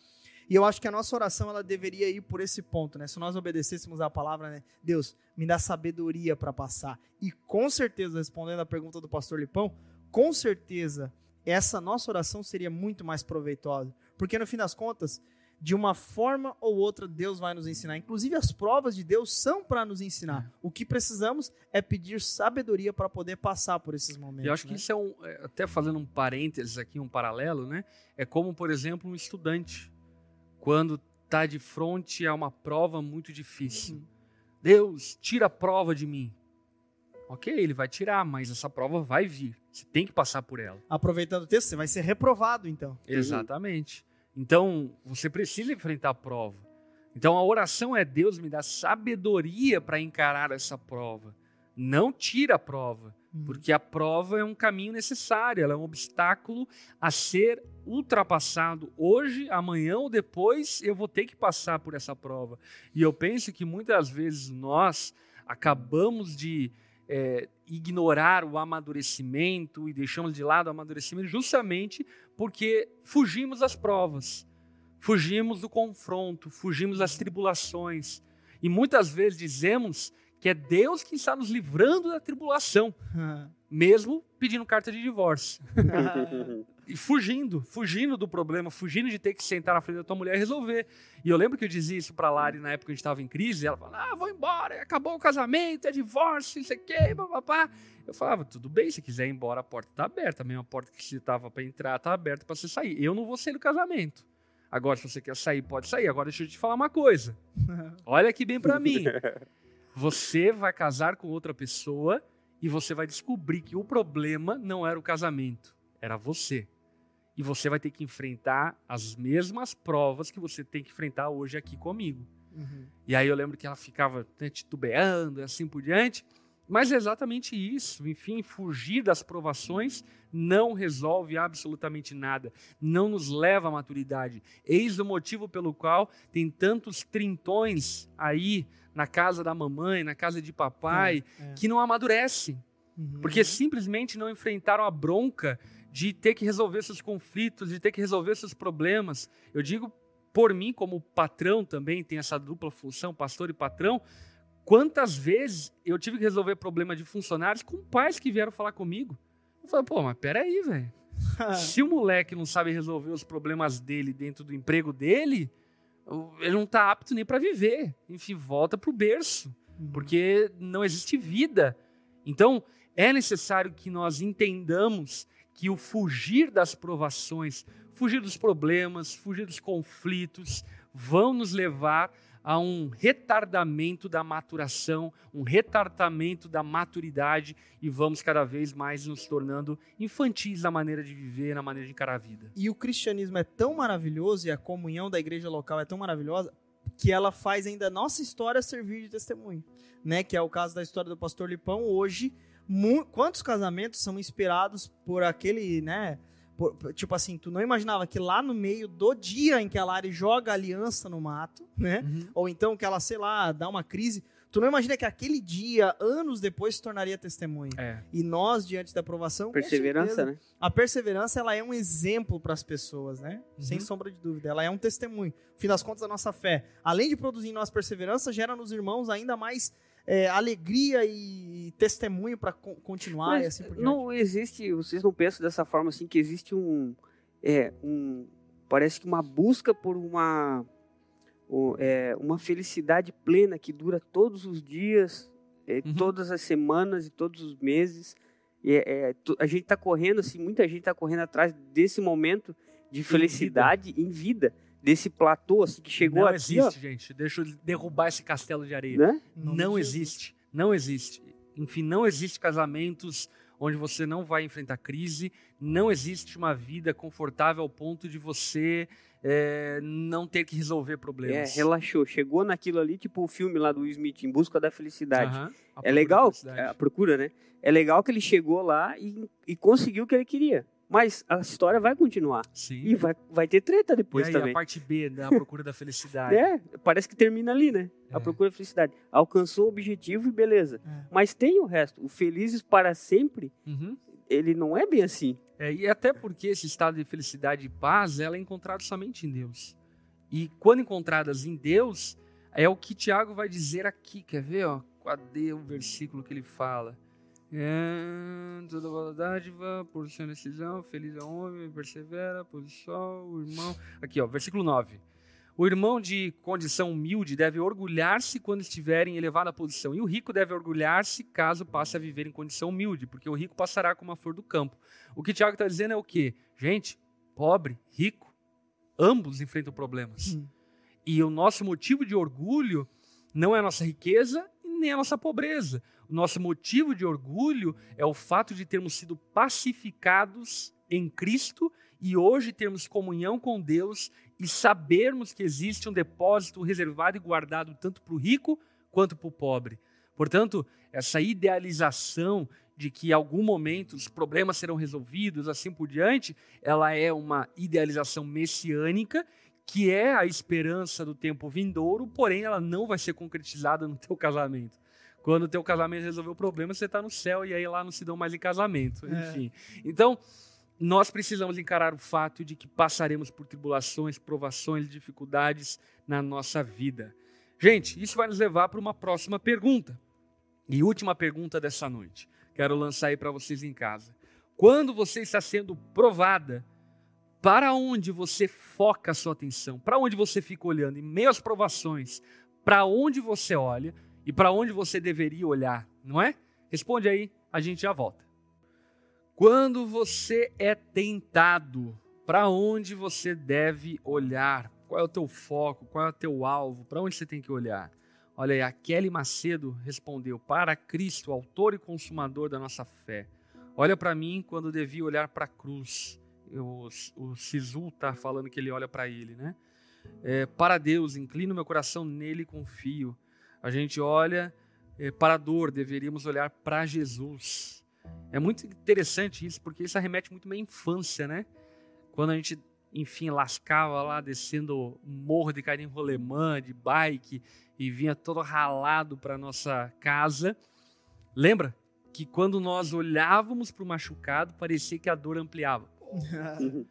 [SPEAKER 2] E eu acho que a nossa oração ela deveria ir por esse ponto, né? Se nós obedecêssemos a palavra, né? Deus, me dá sabedoria para passar. E com certeza, respondendo a pergunta do pastor Lipão, com certeza essa nossa oração seria muito mais proveitosa. Porque no fim das contas, de uma forma ou outra, Deus vai nos ensinar. Inclusive, as provas de Deus são para nos ensinar. O que precisamos é pedir sabedoria para poder passar por esses momentos.
[SPEAKER 1] Eu acho
[SPEAKER 2] né?
[SPEAKER 1] que isso é um. É, até fazendo um parênteses aqui, um paralelo, né? É como, por exemplo, um estudante quando está de frente a uma prova muito difícil. Uhum. Deus, tira a prova de mim. Ok, ele vai tirar, mas essa prova vai vir. Você tem que passar por ela.
[SPEAKER 2] Aproveitando o texto, você vai ser reprovado, então.
[SPEAKER 1] Exatamente. Então, você precisa enfrentar a prova. Então, a oração é Deus me dá sabedoria para encarar essa prova. Não tira a prova,
[SPEAKER 2] Uhum.
[SPEAKER 1] Porque a prova é um caminho necessário, ela é um obstáculo a ser ultrapassado. Hoje, amanhã ou depois, eu vou ter que passar por essa prova. E eu penso que muitas vezes nós acabamos de é, ignorar o amadurecimento e deixamos de lado o amadurecimento justamente porque fugimos das provas, fugimos do confronto, fugimos das tribulações. E muitas vezes dizemos que é Deus que está nos livrando da tribulação, mesmo pedindo carta de divórcio. e fugindo, fugindo do problema, fugindo de ter que sentar na frente da tua mulher e resolver. E eu lembro que eu dizia isso pra Lari na época que a gente estava em crise, e ela falava, ah, vou embora, acabou o casamento, é divórcio, isso aqui, papapá. Eu falava, tudo bem, se quiser ir embora, a porta está aberta, a mesma porta que você estava para entrar está aberta para você sair. Eu não vou sair do casamento. Agora, se você quer sair, pode sair. Agora, deixa eu te falar uma coisa. Olha aqui bem para mim. Você vai casar com outra pessoa e você vai descobrir que o problema não era o casamento, era você. E você vai ter que enfrentar as mesmas provas que você tem que enfrentar hoje aqui comigo.
[SPEAKER 2] Uhum.
[SPEAKER 1] E aí eu lembro que ela ficava né, titubeando e assim por diante. Mas é exatamente isso. Enfim, fugir das provações não resolve absolutamente nada. Não nos leva à maturidade. Eis o motivo pelo qual tem tantos trintões aí na casa da mamãe, na casa de papai,
[SPEAKER 2] É, é.
[SPEAKER 1] que não amadurecem.
[SPEAKER 2] Uhum.
[SPEAKER 1] Porque simplesmente não enfrentaram a bronca de ter que resolver seus conflitos, de ter que resolver seus problemas. Eu digo por mim, como patrão também, tem essa dupla função, pastor e patrão. Quantas vezes eu tive que resolver problema de funcionários com pais que vieram falar comigo? Eu falei, pô, mas peraí, velho. Se o moleque não sabe resolver os problemas dele dentro do emprego dele, ele não tá apto nem para viver. Enfim, volta pro berço
[SPEAKER 2] Uhum.
[SPEAKER 1] porque não existe vida. Então, é necessário que nós entendamos que o fugir das provações, fugir dos problemas, fugir dos conflitos, vão nos levar a um retardamento da maturação, um retardamento da maturidade e vamos cada vez mais nos tornando infantis na maneira de viver, na maneira de encarar a vida.
[SPEAKER 2] E o cristianismo é tão maravilhoso e a comunhão da igreja local é tão maravilhosa que ela faz ainda a nossa história servir de testemunho, né? Que é o caso da história do pastor Lipão. Hoje, quantos casamentos são inspirados por aquele, né? Tipo assim, tu não imaginava que lá no meio do dia em que a Lari joga a aliança no mato, né? Ou então que ela, sei lá, dá uma crise, tu não imagina que aquele dia, anos depois, se tornaria testemunho.
[SPEAKER 1] É.
[SPEAKER 2] E nós, diante da aprovação, com
[SPEAKER 3] Perseverança,
[SPEAKER 2] certeza,
[SPEAKER 3] né?
[SPEAKER 2] a perseverança ela é um exemplo para as pessoas, né? Sem
[SPEAKER 1] Uhum.
[SPEAKER 2] sombra de dúvida. Ela é um testemunho. No fim das contas, a nossa fé, além de produzir em nós perseverança, gera nos irmãos ainda mais é, alegria e testemunho para continuar e
[SPEAKER 3] Mas
[SPEAKER 2] assim por diante.
[SPEAKER 3] não existe, vocês não pensam dessa forma assim que existe um, é, um parece que uma busca por uma é, uma felicidade plena que dura todos os dias, é,
[SPEAKER 1] Uhum.
[SPEAKER 3] todas as semanas e todos os meses. E é- é, a gente está correndo assim, muita gente está correndo atrás desse momento de felicidade em vida, desse platô assim que chegou
[SPEAKER 1] não
[SPEAKER 3] aqui,
[SPEAKER 1] existe, gente. Deixa eu derrubar esse castelo de areia.
[SPEAKER 3] ó, né?
[SPEAKER 1] Não
[SPEAKER 2] Jesus.
[SPEAKER 1] existe. Não existe. Enfim, não existe casamentos onde você não vai enfrentar crise. Não existe uma vida confortável ao ponto de você é, não ter que resolver
[SPEAKER 3] É,
[SPEAKER 1] problemas.
[SPEAKER 3] relaxou, chegou naquilo ali, tipo o filme lá do Will Smith, Em Busca da Felicidade.
[SPEAKER 1] A
[SPEAKER 3] É legal, é, a procura, né? É legal que ele chegou lá e, e conseguiu o que ele queria. Mas a história vai continuar.
[SPEAKER 1] Sim.
[SPEAKER 3] E vai, vai ter treta
[SPEAKER 1] E
[SPEAKER 3] depois
[SPEAKER 1] aí,
[SPEAKER 3] também.
[SPEAKER 1] a parte B da procura da felicidade.
[SPEAKER 3] É, parece que termina ali, né? A
[SPEAKER 1] É.
[SPEAKER 3] procura da felicidade. Alcançou o objetivo e beleza.
[SPEAKER 2] É.
[SPEAKER 3] Mas tem o resto. O felizes para sempre,
[SPEAKER 1] Uhum.
[SPEAKER 3] ele não é bem assim.
[SPEAKER 1] É, e até porque esse estado de felicidade e paz, ela é encontrado somente em Deus. E quando encontradas em Deus, é o que Tiago vai dizer aqui. Quer ver, ó? Cadê o versículo que ele fala? É, toda boa dádiva, por sua decisão, feliz é o homem, persevera, por sol, o irmão. Aqui, ó, versículo 9. O irmão de condição humilde deve orgulhar-se quando estiver em elevada posição, e o rico deve orgulhar-se caso passe a viver em condição humilde, porque o rico passará como a flor do campo. O que Tiago está dizendo é o quê? Gente, pobre, rico, ambos enfrentam problemas.
[SPEAKER 2] Hum.
[SPEAKER 1] E o nosso motivo de orgulho não é a nossa riqueza e nem a nossa pobreza. O nosso motivo de orgulho é o fato de termos sido pacificados em Cristo e hoje termos comunhão com Deus e sabermos que existe um depósito reservado e guardado tanto para o rico quanto para o pobre. Portanto, essa idealização de que em algum momento os problemas serão resolvidos, assim por diante, ela é uma idealização messiânica, que é a esperança do tempo vindouro, porém ela não vai ser concretizada no teu casamento. Quando o teu casamento resolver o problema, você está no céu e aí lá não se dão mais em casamento,
[SPEAKER 2] É.
[SPEAKER 1] enfim. Então, nós precisamos encarar o fato de que passaremos por tribulações, provações, dificuldades na nossa vida. Gente, isso vai nos levar para uma próxima pergunta. E última pergunta dessa noite. Quero lançar aí para vocês em casa. Quando você está sendo provada, para onde você foca a sua atenção? Para onde você fica olhando? Em meio às provações, para onde você olha e para onde você deveria olhar, não é? Responde aí, a gente já volta. Quando você é tentado, para onde você deve olhar? Qual é o teu foco? Qual é o teu alvo? Para onde você tem que olhar? Olha aí, a Kelly Macedo respondeu: Para Cristo, autor e consumador da nossa fé. Olha para mim quando devia olhar para a cruz. O, o Sisu está falando que ele olha para ele, né? É, para Deus, inclino meu coração nele e confio. A gente olha é, para a dor, deveríamos olhar para Jesus. É muito interessante isso, porque isso arremete muito à minha infância, né? Quando a gente, enfim, lascava lá, descendo o morro de Carim Rolemã, de bike, e vinha todo ralado para nossa casa. Lembra que quando nós olhávamos para o machucado, parecia que a dor ampliava.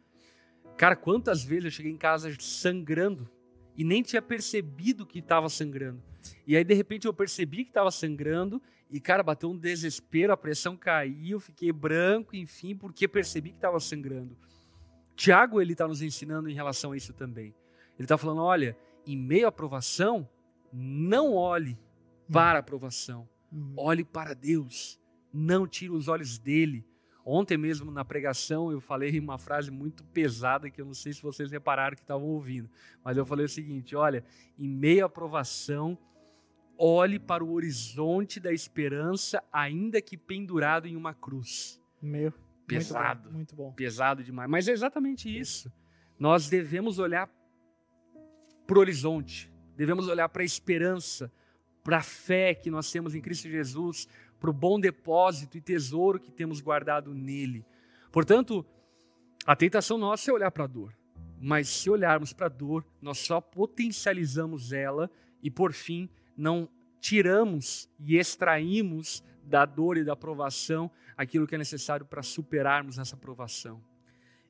[SPEAKER 1] Cara, quantas vezes eu cheguei em casa sangrando e nem tinha percebido que estava sangrando. E aí, de repente, eu percebi que estava sangrando e, cara, bateu um desespero, a pressão caiu, fiquei branco, enfim, porque percebi que estava sangrando. Tiago, ele está nos ensinando em relação a isso também. Ele está falando, olha, em meio à provação, não olhe para a provação,
[SPEAKER 2] Uhum.
[SPEAKER 1] olhe para Deus, não tire os olhos dele. Ontem mesmo na pregação eu falei uma frase muito pesada que eu não sei se vocês repararam que estavam ouvindo, mas eu falei o seguinte: olha, em meio à provação, olhe para o horizonte da esperança, ainda que pendurado em uma cruz.
[SPEAKER 2] Meu.
[SPEAKER 1] Pesado,
[SPEAKER 2] Muito bom.
[SPEAKER 1] pesado demais. Mas é exatamente isso. Nós devemos olhar para o horizonte, devemos olhar para a esperança, para a fé que nós temos em Cristo Jesus, para o bom depósito e tesouro que temos guardado nele. Portanto, a tentação nossa é olhar para a dor. Mas se olharmos para a dor, nós só potencializamos ela e, por fim, não tiramos e extraímos da dor e da provação aquilo que é necessário para superarmos essa provação.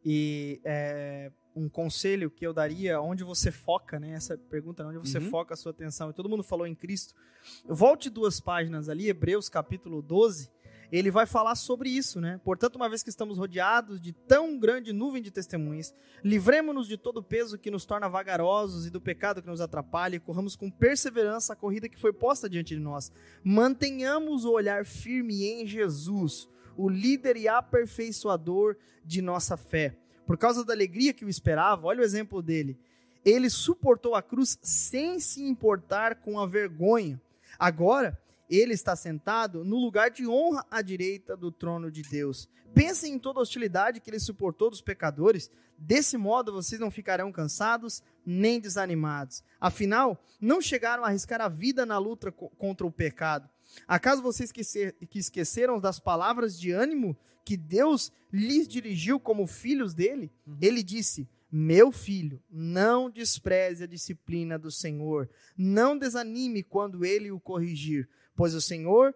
[SPEAKER 2] E é, um conselho que eu daria, onde você foca, né? Essa pergunta, né, onde você
[SPEAKER 1] Uhum.
[SPEAKER 2] foca a sua atenção. E todo mundo falou em Cristo. Volte duas páginas ali, Hebreus capítulo 12. Ele vai falar sobre isso, né? Portanto, uma vez que estamos rodeados de tão grande nuvem de testemunhas, livremos-nos de todo o peso que nos torna vagarosos e do pecado que nos atrapalha e corramos com perseverança a corrida que foi posta diante de nós. Mantenhamos o olhar firme em Jesus, o líder e aperfeiçoador de nossa fé. Por causa da alegria que o esperava, olha o exemplo dele. Ele suportou a cruz sem se importar com a vergonha. Agora, ele está sentado no lugar de honra à direita do trono de Deus. Pensem em toda a hostilidade que ele suportou dos pecadores. Desse modo, vocês não ficarão cansados nem desanimados. Afinal, não chegaram a arriscar a vida na luta co- contra o pecado. Acaso vocês esquecer- que esqueceram das palavras de ânimo que Deus lhes dirigiu como filhos dele? Ele disse: Meu filho, não despreze a disciplina do Senhor. Não desanime quando ele o corrigir, pois o Senhor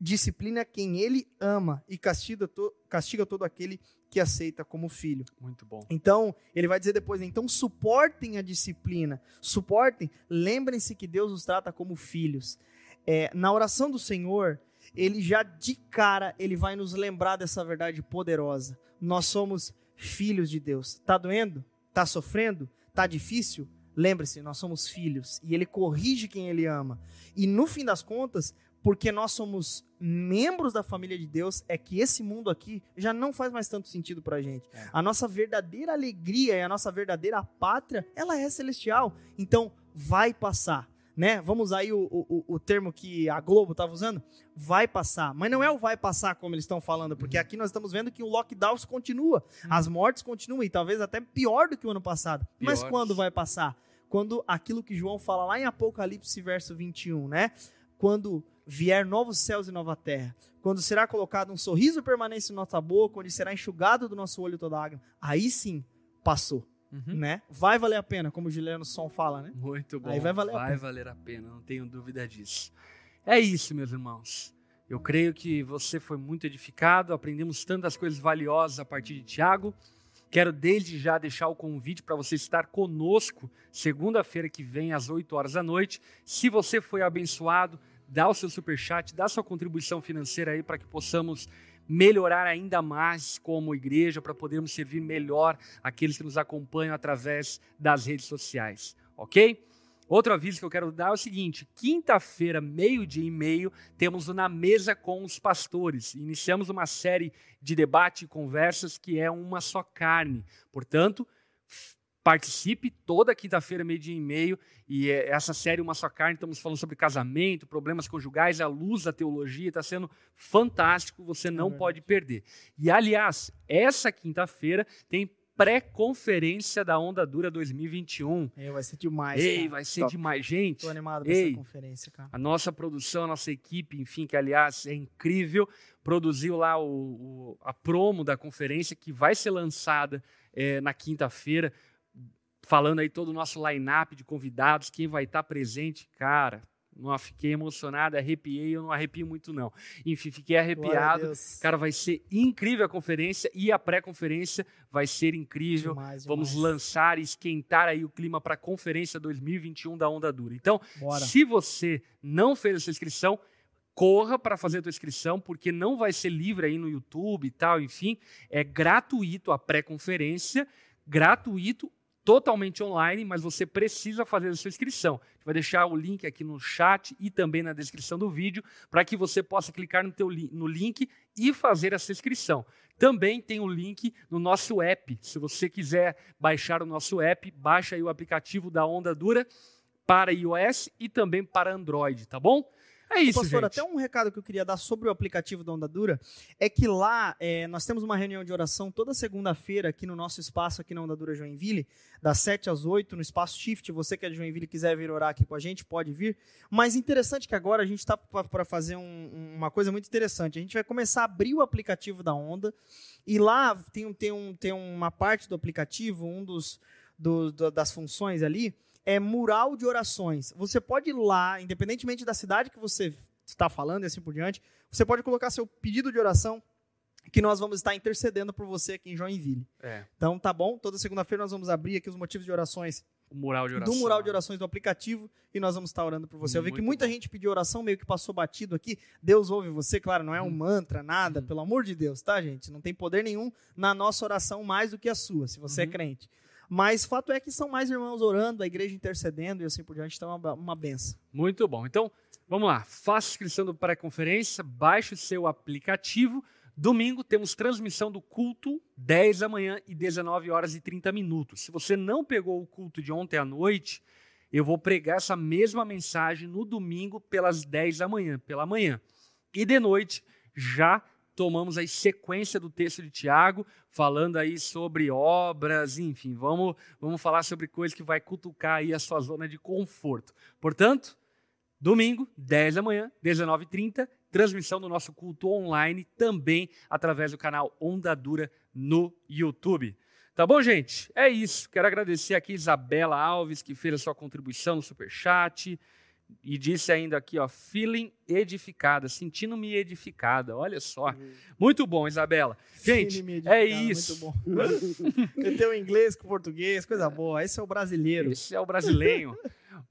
[SPEAKER 2] disciplina quem ele ama e castiga, to- castiga todo aquele que aceita como filho.
[SPEAKER 1] Muito bom.
[SPEAKER 2] Então, ele vai dizer depois, então suportem a disciplina, suportem, lembrem-se que Deus os trata como filhos. É, na oração do Senhor, ele já de cara, ele vai nos lembrar dessa verdade poderosa. Nós somos filhos de Deus. Tá doendo? Tá sofrendo? Tá difícil? Lembre-se, nós somos filhos e ele corrige quem ele ama. E no fim das contas, porque nós somos membros da família de Deus, é que esse mundo aqui já não faz mais tanto sentido pra gente.
[SPEAKER 1] É.
[SPEAKER 2] A nossa verdadeira alegria e a nossa verdadeira pátria, ela é celestial. Então, vai passar. Né? Vamos aí o, o, o termo que a Globo estava usando, vai passar. Mas não é o vai passar como eles estão falando, porque aqui nós estamos vendo que o lockdown continua, as mortes continuam e talvez até pior do que o ano passado. Mas
[SPEAKER 1] Piores.
[SPEAKER 2] quando vai passar? Quando aquilo que João fala lá em Apocalipse verso 21, né? Quando vier novos céus e nova terra, quando será colocado um sorriso permanente em nossa boca, onde será enxugado do nosso olho toda água, aí sim passou,
[SPEAKER 1] Uhum.
[SPEAKER 2] né? Vai valer a pena, como o Juliano Som fala, né?
[SPEAKER 1] Muito bom.
[SPEAKER 2] Aí vai valer a
[SPEAKER 1] Vai
[SPEAKER 2] pena.
[SPEAKER 1] valer a pena, não tenho dúvida disso. É isso, meus irmãos. Eu creio que você foi muito edificado, aprendemos tantas coisas valiosas a partir de Tiago. Quero desde já deixar o convite para você estar conosco segunda-feira que vem às 8 horas da noite. Se você foi abençoado, dá o seu superchat, dá sua contribuição financeira aí para que possamos melhorar ainda mais como igreja, para podermos servir melhor aqueles que nos acompanham através das redes sociais, ok? Outro aviso que eu quero dar é o seguinte: quinta-feira, meio-dia e meio, temos o Na Mesa com os Pastores. Iniciamos uma série de debate e conversas que é uma só carne. Portanto, participe toda quinta-feira, meio-dia e meio. E é- essa série Uma Só Carne, estamos falando sobre casamento, problemas conjugais, à luz da teologia. Está sendo fantástico, você não
[SPEAKER 2] verdade.
[SPEAKER 1] pode perder. E, aliás, essa quinta-feira tem pré-conferência da Onda Dura 2021.
[SPEAKER 2] É, vai ser demais.
[SPEAKER 1] Ei,
[SPEAKER 2] cara.
[SPEAKER 1] vai ser
[SPEAKER 2] Top.
[SPEAKER 1] demais, gente.
[SPEAKER 2] Tô animado pra
[SPEAKER 1] Ei.
[SPEAKER 2] essa conferência, cara.
[SPEAKER 1] A nossa produção, a nossa equipe, enfim, que aliás é incrível, produziu lá o, o- a promo da conferência que vai ser lançada eh, na quinta-feira, falando aí todo o nosso line-up de convidados, quem vai estar presente, cara. Não, fiquei emocionado, arrepiei, eu não arrepio muito não. Enfim, fiquei
[SPEAKER 2] a
[SPEAKER 1] arrepiado. Cara, vai ser incrível a conferência e a pré-conferência vai ser incrível.
[SPEAKER 2] Demais,
[SPEAKER 1] Vamos
[SPEAKER 2] demais.
[SPEAKER 1] lançar e esquentar aí o clima para a conferência 2021 da Onda Dura. Então,
[SPEAKER 2] Bora.
[SPEAKER 1] se você não fez essa inscrição, corra para fazer a tua inscrição, porque não vai ser livre aí no YouTube e tal, enfim, é gratuito a pré-conferência, gratuito, totalmente online, mas você precisa fazer a sua inscrição. Vai deixar o link aqui no chat e também na descrição do vídeo, para que você possa clicar no, teu no link e fazer essa inscrição. Também tem o link no nosso app. Se você quiser baixar o nosso app, baixa aí o aplicativo da Onda Dura para iOS e também para Android, tá bom? É isso,
[SPEAKER 2] Pastor,
[SPEAKER 1] gente.
[SPEAKER 2] até um recado que eu queria dar sobre o aplicativo da Onda Dura é que lá é, nós temos uma reunião de oração toda segunda-feira aqui no nosso espaço, aqui na Onda Dura Joinville, das 7 às 8, no espaço Shift. Você que é de Joinville e quiser vir orar aqui com a gente, pode vir. Mas interessante que agora a gente está para fazer um- uma coisa muito interessante. A gente vai começar a abrir o aplicativo da Onda e lá tem, tem, um, tem uma parte do aplicativo, um dos, do- do- das funções ali, é mural de orações. Você pode ir lá, independentemente da cidade que você está falando e assim por diante, você pode colocar seu pedido de oração que nós vamos estar intercedendo por você aqui em Joinville.
[SPEAKER 1] É,
[SPEAKER 2] Então tá bom? Toda segunda-feira nós vamos abrir aqui os motivos de orações
[SPEAKER 1] o mural de oração.
[SPEAKER 2] do mural de orações do aplicativo e nós vamos estar orando por você. Eu vi que
[SPEAKER 1] Muito
[SPEAKER 2] muita
[SPEAKER 1] bom.
[SPEAKER 2] gente pediu oração, meio que passou batido aqui. Deus ouve você, claro, não é um
[SPEAKER 1] Uhum.
[SPEAKER 2] mantra, nada,
[SPEAKER 1] Uhum.
[SPEAKER 2] pelo amor de Deus, tá, gente? Não tem poder nenhum na nossa oração mais do que a sua, se você é
[SPEAKER 1] Uhum.
[SPEAKER 2] crente. Mas fato é que são mais irmãos orando, a igreja intercedendo e assim por diante, então é uma, uma benção.
[SPEAKER 1] Muito bom. Então, vamos lá. Faça inscrição do pré-conferência, baixe o seu aplicativo. Domingo temos transmissão do culto, 10 da manhã e 19 horas e 30 minutos. Se você não pegou o culto de ontem à noite, eu vou pregar essa mesma mensagem no domingo pelas 10 da manhã, pela manhã. E de noite já tomamos a sequência do texto de Tiago, falando aí sobre obras, enfim, vamos, vamos falar sobre coisas que vai cutucar aí a sua zona de conforto. Portanto, domingo, 10 da manhã, 19h30, transmissão do nosso culto online, também através do canal Onda Dura no YouTube. Tá bom, gente? É isso. Quero agradecer aqui Isabela Alves, que fez a sua contribuição no Superchat. E disse ainda aqui, ó, feeling edificada, sentindo-me edificada. Olha só. Muito bom, Isabela. Gente, é isso.
[SPEAKER 2] Muito bom. Meteu o inglês com português, coisa boa. Esse é o brasileiro.
[SPEAKER 1] Esse é o brasileiro.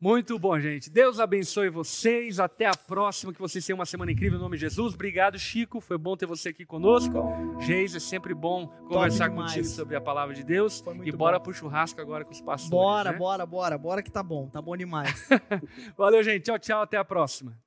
[SPEAKER 1] Muito bom, gente. Deus abençoe vocês. Até a próxima. Que vocês tenham uma semana incrível em nome de Jesus. Obrigado, Chico. Foi bom ter você aqui conosco. Geis, é sempre bom conversar contigo sobre a palavra de Deus. E bora
[SPEAKER 2] bom.
[SPEAKER 1] pro churrasco agora com os pastores.
[SPEAKER 2] Bora,
[SPEAKER 1] né?
[SPEAKER 2] bora, bora. Bora que tá bom. Tá bom demais.
[SPEAKER 1] Valeu, gente. Tchau, tchau. Até a próxima.